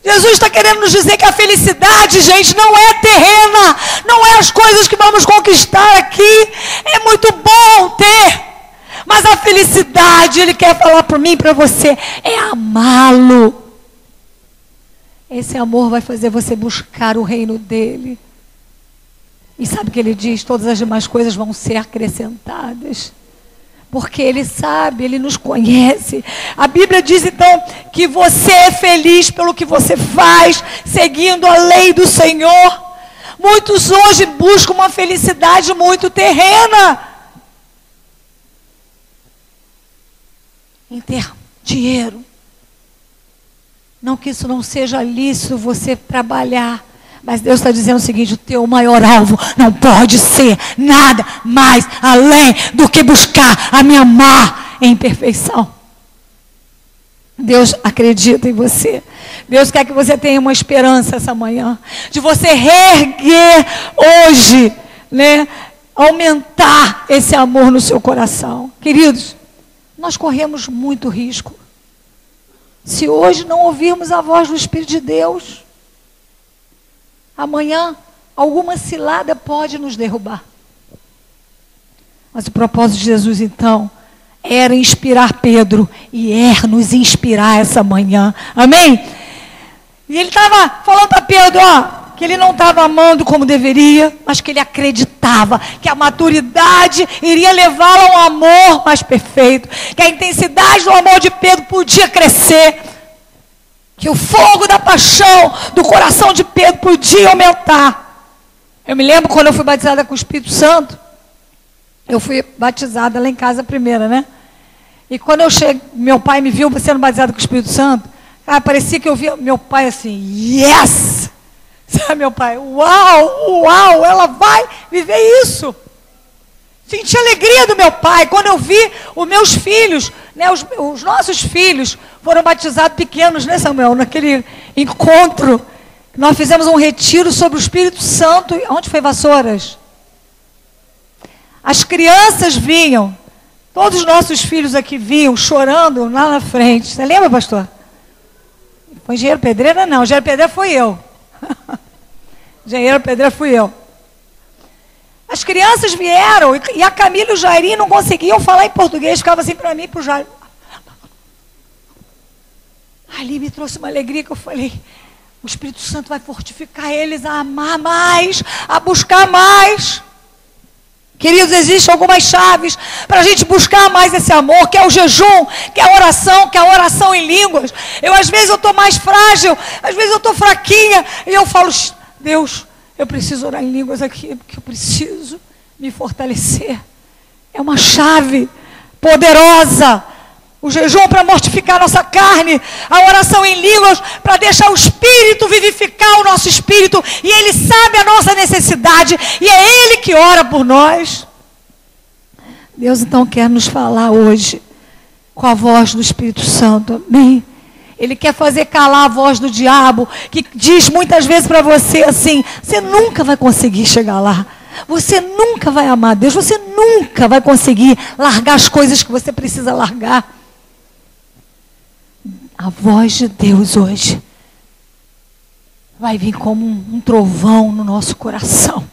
Jesus está querendo nos dizer que a felicidade, gente, não é terrena, não é as coisas que vamos conquistar aqui. É muito bom ter, mas a felicidade, Ele quer falar para mim, para você, é amá-lo. Esse amor vai fazer você buscar o reino dele. E sabe o que ele diz? Todas as demais coisas vão ser acrescentadas. porque Ele sabe, Ele nos conhece. A Bíblia diz então que você é feliz pelo que você faz, seguindo a lei do Senhor. Muitos hoje buscam uma felicidade muito terrena. Em ter dinheiro. Não que isso não seja lícito você trabalhar. Mas Deus está dizendo o seguinte: o teu maior alvo não pode ser nada mais além do que buscar a me amar em perfeição. Deus acredita em você. Deus quer que você tenha uma esperança essa manhã. De você reerguer hoje, né? Aumentar esse amor no seu coração. Queridos, nós corremos muito risco. Se hoje não ouvirmos a voz do Espírito de Deus, amanhã alguma cilada pode nos derrubar. Mas o propósito de Jesus, então, era inspirar Pedro e é nos inspirar essa manhã. Amém? E ele estava falando para Pedro, ó, que ele não estava amando como deveria, mas que ele acreditava que a maturidade iria levá-lo a um amor mais perfeito, que a intensidade do amor de Pedro podia crescer, que o fogo da paixão do coração de Pedro podia aumentar. Eu me lembro quando eu fui batizada com o Espírito Santo, eu fui batizada lá em casa primeira, né? E quando eu cheguei, meu pai me viu sendo batizado com o Espírito Santo, ah, parecia que eu via meu pai assim, yes! Sabe, meu pai, uau, uau, ela vai viver isso. Senti alegria do meu pai quando eu vi os meus filhos, né, os, os nossos filhos foram batizados pequenos, né, Samuel? Naquele encontro, nós fizemos um retiro sobre o Espírito Santo. Onde foi Vassouras? As crianças vinham, todos os nossos filhos aqui vinham chorando lá na frente. Você lembra, pastor? Foi engenheiro pedreira? Não, engenheiro pedreira foi eu. Engenheiro pedreira fui eu. As crianças vieram e a Camila e o Jairinho não conseguiam falar em português, ficava assim para mim e para o Jair. Ali me trouxe uma alegria que eu falei, o Espírito Santo vai fortificar eles a amar mais, a buscar mais. Queridos, existem algumas chaves para a gente buscar mais esse amor, que é o jejum, que é a oração, que é a oração em línguas. Eu, às vezes, eu estou mais frágil, às vezes eu estou fraquinha, e eu falo, Deus, eu preciso orar em línguas aqui, porque eu preciso me fortalecer. É uma chave poderosa o jejum para mortificar nossa carne, a oração em línguas para deixar o Espírito vivificar o nosso espírito, e Ele sabe a nossa necessidade, e é Ele que ora por nós. Deus então quer nos falar hoje com a voz do Espírito Santo, amém? Ele quer fazer calar a voz do diabo, que diz muitas vezes para você assim: você nunca vai conseguir chegar lá. Você nunca vai amar Deus, você nunca vai conseguir largar as coisas que você precisa largar. A voz de Deus hoje vai vir como um, trovão no nosso coração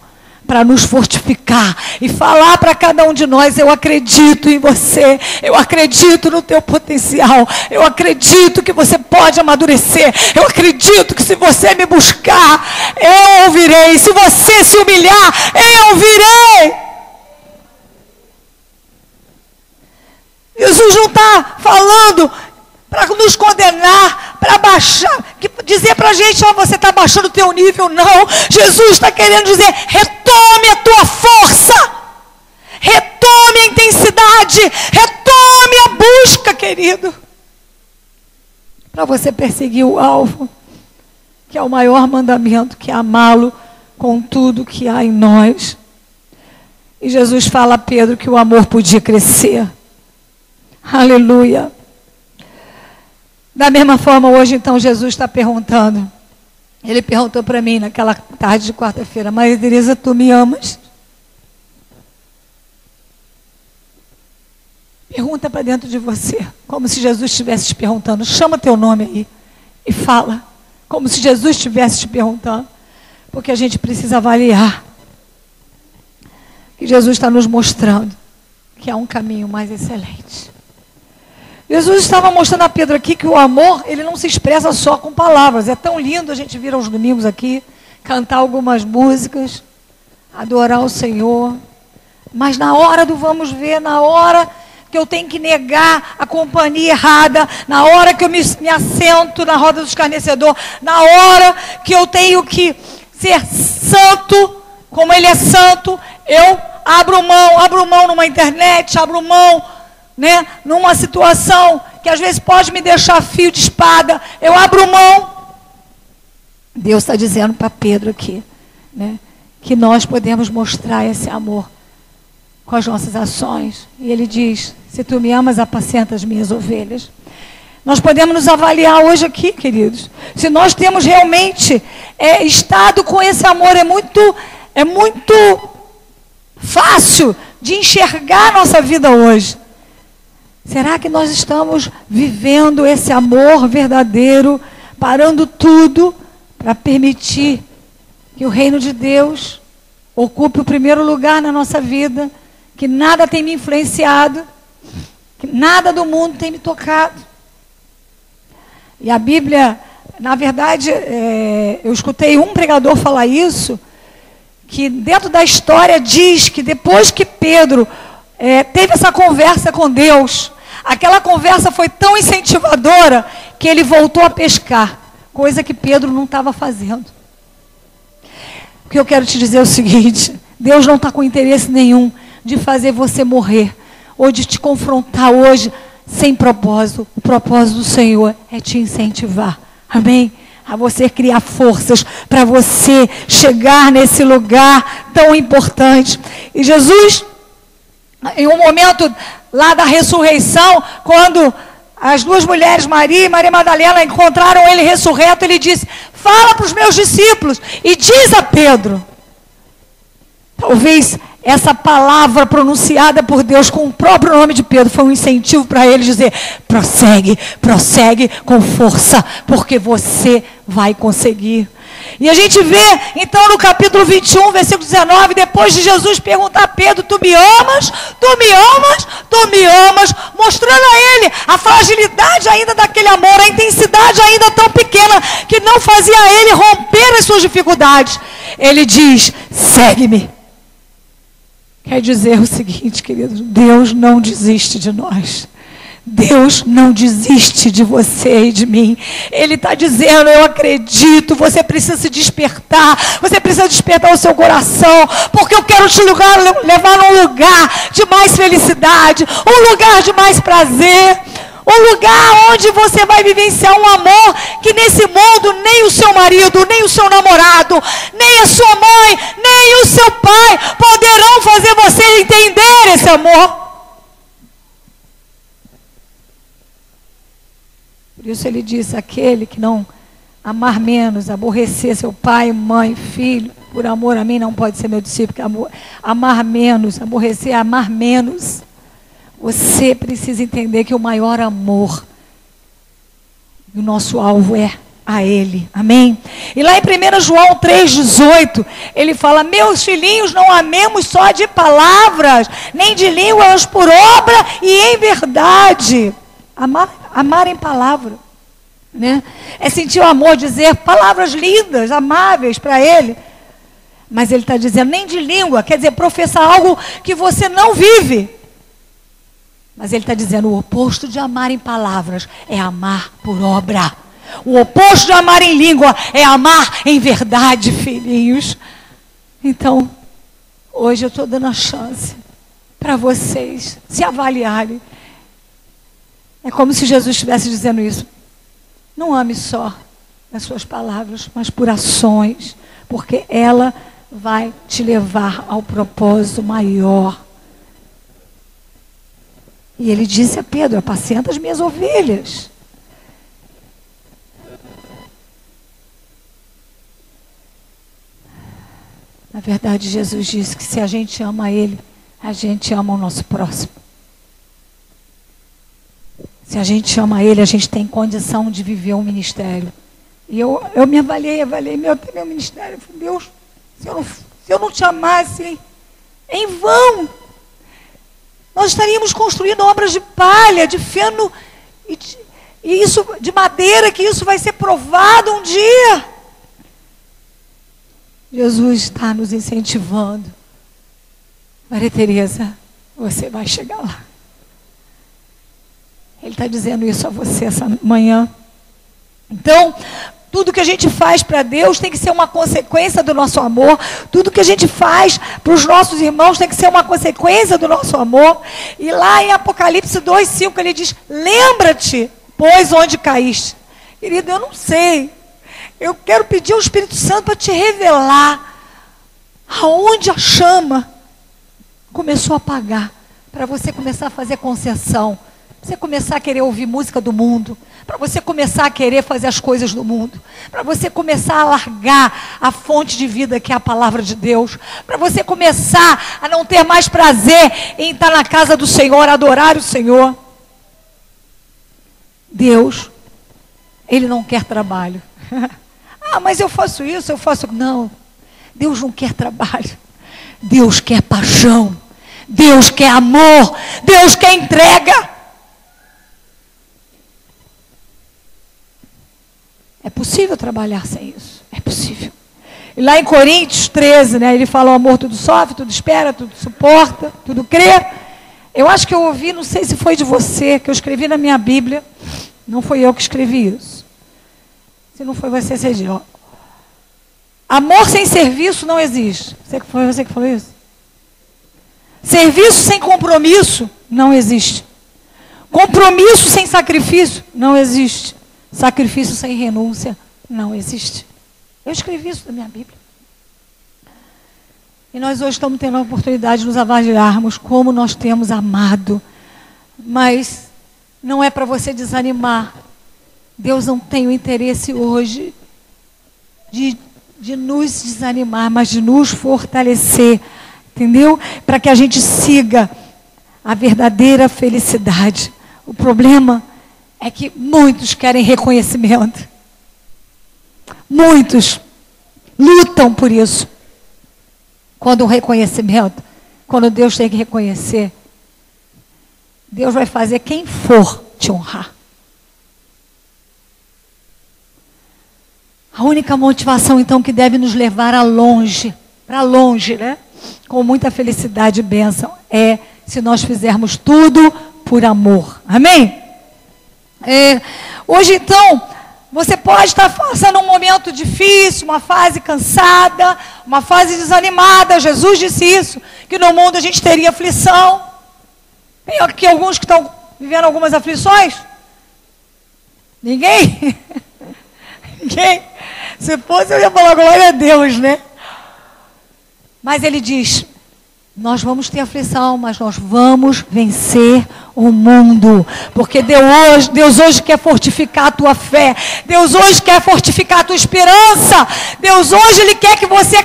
para nos fortificar e falar para cada um de nós: eu acredito em você, eu acredito no teu potencial, eu acredito que você pode amadurecer, eu acredito que se você me buscar, eu ouvirei, se você se humilhar, eu ouvirei. Jesus não está falando para nos condenar, para baixar, dizer para a gente, ó, oh, você está baixando o teu nível. Não, Jesus está querendo dizer, retome a tua força, retome a intensidade, retome a busca, querido. Para você perseguir o alvo, que é o maior mandamento, que é amá-lo com tudo que há em nós. E Jesus fala a Pedro que o amor podia crescer. Aleluia. Da mesma forma, hoje, então, Jesus está perguntando. Ele perguntou para mim naquela tarde de quarta-feira: Maria Teresa, tu me amas? Pergunta para dentro de você, como se Jesus estivesse te perguntando. Chama teu nome aí e fala, como se Jesus estivesse te perguntando. Porque a gente precisa avaliar que Jesus está nos mostrando que há um caminho mais excelente. Jesus estava mostrando a Pedro aqui que o amor, ele não se expressa só com palavras. É tão lindo a gente vir aos domingos aqui, cantar algumas músicas, adorar o Senhor. Mas na hora do vamos ver, na hora que eu tenho que negar a companhia errada, na hora que eu me, me assento na roda do escarnecedor, na hora que eu tenho que ser santo, como Ele é santo, eu abro mão, abro mão numa internet, abro mão, né, numa situação que às vezes pode me deixar fio de espada, eu abro mão. Deus está dizendo para Pedro aqui, né, que nós podemos mostrar esse amor com as nossas ações. E ele diz: Se tu me amas, apacenta as minhas ovelhas. Nós podemos nos avaliar hoje aqui, queridos. Se nós temos realmente é, estado com esse amor, é muito, é muito fácil de enxergar a nossa vida hoje. Será que nós estamos vivendo esse amor verdadeiro, parando tudo para permitir que o reino de Deus ocupe o primeiro lugar na nossa vida? que nada tem me influenciado, que nada do mundo tem me tocado. E a Bíblia, na verdade, é, eu escutei um pregador falar isso, que dentro da história diz que depois que Pedro é, teve essa conversa com Deus, aquela conversa foi tão incentivadora que ele voltou a pescar, coisa que Pedro não estava fazendo. O que eu quero te dizer é o seguinte: Deus não está com interesse nenhum de fazer você morrer, ou de te confrontar hoje sem propósito. O propósito do Senhor é te incentivar. Amém? A você criar forças para você chegar nesse lugar tão importante. E Jesus, em um momento lá da ressurreição, quando as duas mulheres, Maria e Maria Madalena, encontraram ele ressurreto, ele disse: Fala para os meus discípulos e diz a Pedro. Talvez essa palavra pronunciada por Deus com o próprio nome de Pedro foi um incentivo para ele dizer: prossegue, prossegue com força, porque você vai conseguir. E a gente vê, então, no capítulo 21, versículo 19, depois de Jesus perguntar a Pedro: Tu me amas? Tu me amas? Tu me amas? Mostrando a ele a fragilidade ainda daquele amor, a intensidade ainda tão pequena, que não fazia ele romper as suas dificuldades. Ele diz: Segue-me. Quer dizer o seguinte, queridos: Deus não desiste de nós. Deus não desiste de você e de mim. Ele está dizendo: Eu acredito. Você precisa se despertar. Você precisa despertar o seu coração. Porque eu quero te lugar, levar num lugar de mais felicidade, um lugar de mais prazer. Um lugar onde você vai vivenciar um amor que nesse mundo nem o seu marido, nem o seu namorado, nem a sua mãe, nem o seu pai poderão fazer você entender esse amor. Por isso ele disse: aquele que não amar menos, aborrecer seu pai, mãe, filho, por amor a mim não pode ser meu discípulo. Amar menos, aborrecer, amar menos. Você precisa entender que o maior amor, o nosso alvo é a Ele. Amém? E lá em 1 João 3,18, ele fala: Meus filhinhos, não amemos só de palavras, nem de línguas por obra e em verdade. Amar, amar em palavra. Né? É sentir o amor, dizer palavras lindas, amáveis para Ele. Mas ele está dizendo nem de língua, quer dizer, professar algo que você não vive. Mas ele está dizendo: o oposto de amar em palavras é amar por obra. O oposto de amar em língua é amar em verdade, filhinhos. Então, hoje eu estou dando a chance para vocês se avaliarem. É como se Jesus estivesse dizendo isso. Não ame só as suas palavras, mas por ações, porque ela vai te levar ao propósito maior e ele disse a Pedro: Apacenta as minhas ovelhas. Na verdade, Jesus disse que se a gente ama Ele, a gente ama o nosso próximo. Se a gente ama Ele, a gente tem condição de viver um ministério. E eu, eu me avaliei, avaliei meu, meu ministério. Eu falei, Deus, se eu, não, se eu não te amasse, em vão nós estaríamos construindo obras de palha, de feno e, de, e isso de madeira, que isso vai ser provado um dia. Jesus está nos incentivando. Maria Tereza, você vai chegar lá. Ele está dizendo isso a você essa manhã. Então, tudo que a gente faz para Deus tem que ser uma consequência do nosso amor. Tudo que a gente faz para os nossos irmãos tem que ser uma consequência do nosso amor. E lá em Apocalipse 2,5 ele diz: Lembra-te, pois onde caíste. Querido, eu não sei. Eu quero pedir ao Espírito Santo para te revelar aonde a chama começou a apagar. Para você começar a fazer concessão você começar a querer ouvir música do mundo, para você começar a querer fazer as coisas do mundo, para você começar a largar a fonte de vida que é a palavra de Deus, para você começar a não ter mais prazer em estar na casa do Senhor, adorar o Senhor. Deus, Ele não quer trabalho. ah, mas eu faço isso, eu faço. Não, Deus não quer trabalho. Deus quer paixão. Deus quer amor. Deus quer entrega. É possível trabalhar sem isso. É possível. E lá em Coríntios 13, né, ele fala: o amor tudo sofre, tudo espera, tudo suporta, tudo crê. Eu acho que eu ouvi, não sei se foi de você, que eu escrevi na minha Bíblia. Não foi eu que escrevi isso. Se não foi você, ó, Amor sem serviço não existe. Você que foi você que falou isso? Serviço sem compromisso não existe. Compromisso sem sacrifício não existe. Sacrifício sem renúncia não existe. Eu escrevi isso na minha Bíblia. E nós hoje estamos tendo a oportunidade de nos avaliarmos como nós temos amado. Mas não é para você desanimar. Deus não tem o interesse hoje de, de nos desanimar, mas de nos fortalecer. Entendeu? Para que a gente siga a verdadeira felicidade. O problema é é que muitos querem reconhecimento. Muitos lutam por isso. Quando o reconhecimento, quando Deus tem que reconhecer, Deus vai fazer quem for te honrar. A única motivação, então, que deve nos levar a longe, para longe, né? Com muita felicidade e bênção, é se nós fizermos tudo por amor. Amém? É, hoje, então, você pode estar passando um momento difícil, uma fase cansada, uma fase desanimada. Jesus disse isso, que no mundo a gente teria aflição. Tem aqui alguns que estão vivendo algumas aflições? Ninguém? Ninguém? Se fosse, eu ia falar glória a Deus, né? Mas ele diz: nós vamos ter aflição, mas nós vamos vencer o mundo. Porque Deus hoje, Deus hoje quer fortificar a tua fé. Deus hoje quer fortificar a tua esperança. Deus hoje Ele quer que você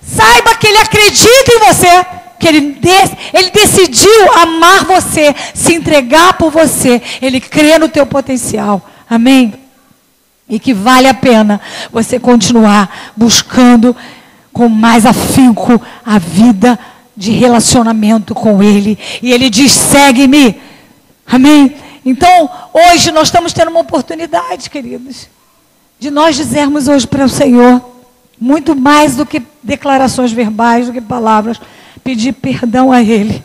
saiba que Ele acredita em você. Que ele, ele decidiu amar você, se entregar por você. Ele crê no teu potencial. Amém? E que vale a pena você continuar buscando com mais afinco a vida de relacionamento com Ele. E Ele diz: segue-me. Amém? Então, hoje nós estamos tendo uma oportunidade, queridos, de nós dizermos hoje para o Senhor, muito mais do que declarações verbais, do que palavras, pedir perdão a Ele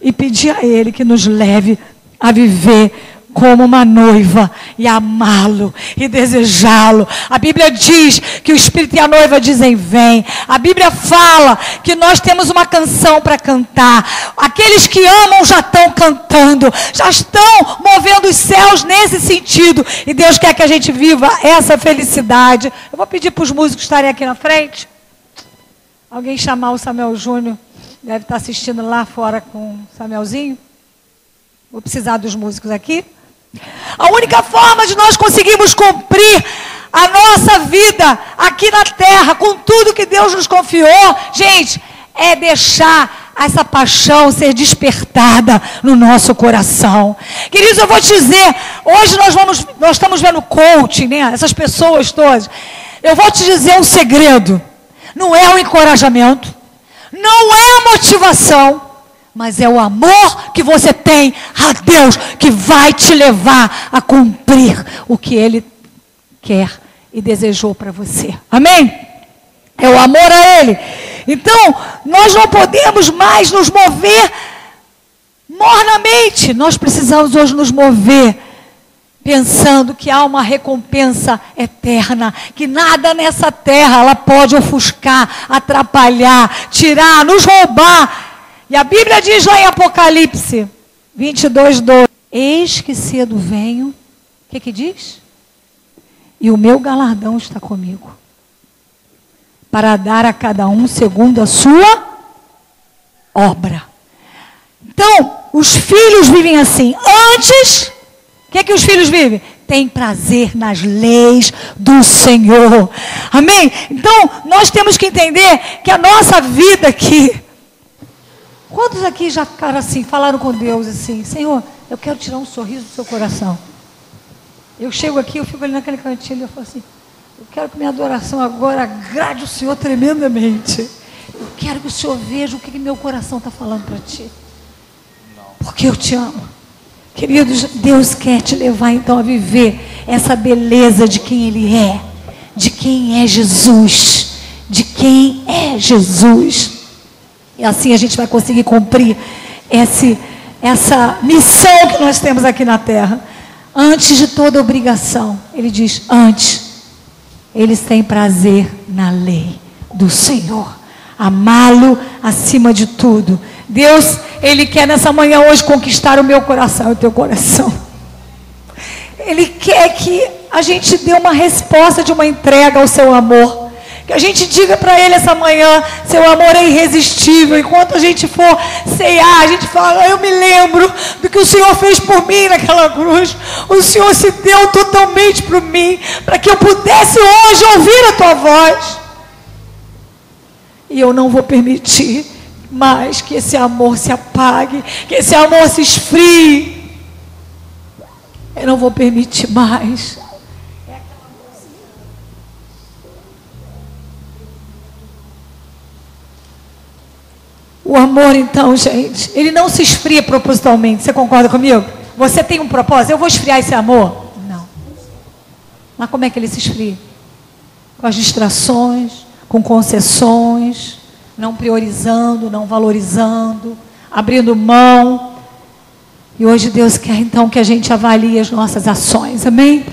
e pedir a Ele que nos leve a viver como uma noiva e amá-lo e desejá-lo. A Bíblia diz que o Espírito e a noiva dizem: Vem. A Bíblia fala que nós temos uma canção para cantar. Aqueles que amam já estão cantando, já estão movendo os céus nesse sentido. E Deus quer que a gente viva essa felicidade. Eu vou pedir para os músicos estarem aqui na frente. Alguém chamar o Samuel Júnior. Deve estar assistindo lá fora com o Samuelzinho. Vou precisar dos músicos aqui. A única forma de nós conseguirmos cumprir a nossa vida aqui na terra, com tudo que Deus nos confiou, gente, é deixar essa paixão ser despertada no nosso coração. Queridos, eu vou te dizer, hoje nós vamos, nós estamos vendo coaching, né? Essas pessoas todas. Eu vou te dizer um segredo. Não é o encorajamento, não é a motivação, mas é o amor que você tem a Deus que vai te levar a cumprir o que Ele quer e desejou para você. Amém? É o amor a Ele. Então, nós não podemos mais nos mover mornamente. Nós precisamos hoje nos mover pensando que há uma recompensa eterna, que nada nessa terra ela pode ofuscar, atrapalhar, tirar, nos roubar. E a Bíblia diz lá em Apocalipse 22, 2: Eis que cedo venho. O que, que diz? E o meu galardão está comigo, para dar a cada um segundo a sua obra. Então, os filhos vivem assim. Antes o que é que os filhos vivem? Tem prazer nas leis do Senhor. Amém? Então, nós temos que entender que a nossa vida aqui. Quantos aqui já ficaram assim, falaram com Deus assim: Senhor, eu quero tirar um sorriso do seu coração. Eu chego aqui, eu fico ali naquele cantinho e eu falo assim: Eu quero que minha adoração agora agrade o Senhor tremendamente. Eu quero que o Senhor veja o que meu coração está falando para ti. Porque eu te amo. Queridos, Deus quer te levar então a viver essa beleza de quem Ele é, de quem é Jesus, de quem é Jesus. E assim a gente vai conseguir cumprir esse, essa missão que nós temos aqui na terra. Antes de toda obrigação, Ele diz: antes, eles têm prazer na lei do Senhor, amá-lo acima de tudo. Deus ele quer nessa manhã hoje conquistar o meu coração e o teu coração. Ele quer que a gente dê uma resposta de uma entrega ao seu amor. Que a gente diga para ele essa manhã, seu amor é irresistível. Enquanto a gente for ceiar, a gente fala, eu me lembro do que o Senhor fez por mim naquela cruz. O Senhor se deu totalmente por mim, para que eu pudesse hoje ouvir a tua voz. E eu não vou permitir mais que esse amor se apague, que esse amor se esfrie. Eu não vou permitir mais. O amor, então, gente, ele não se esfria propositalmente. Você concorda comigo? Você tem um propósito? Eu vou esfriar esse amor? Não. Mas como é que ele se esfria? Com as distrações, com concessões, não priorizando, não valorizando, abrindo mão. E hoje Deus quer então que a gente avalie as nossas ações, amém?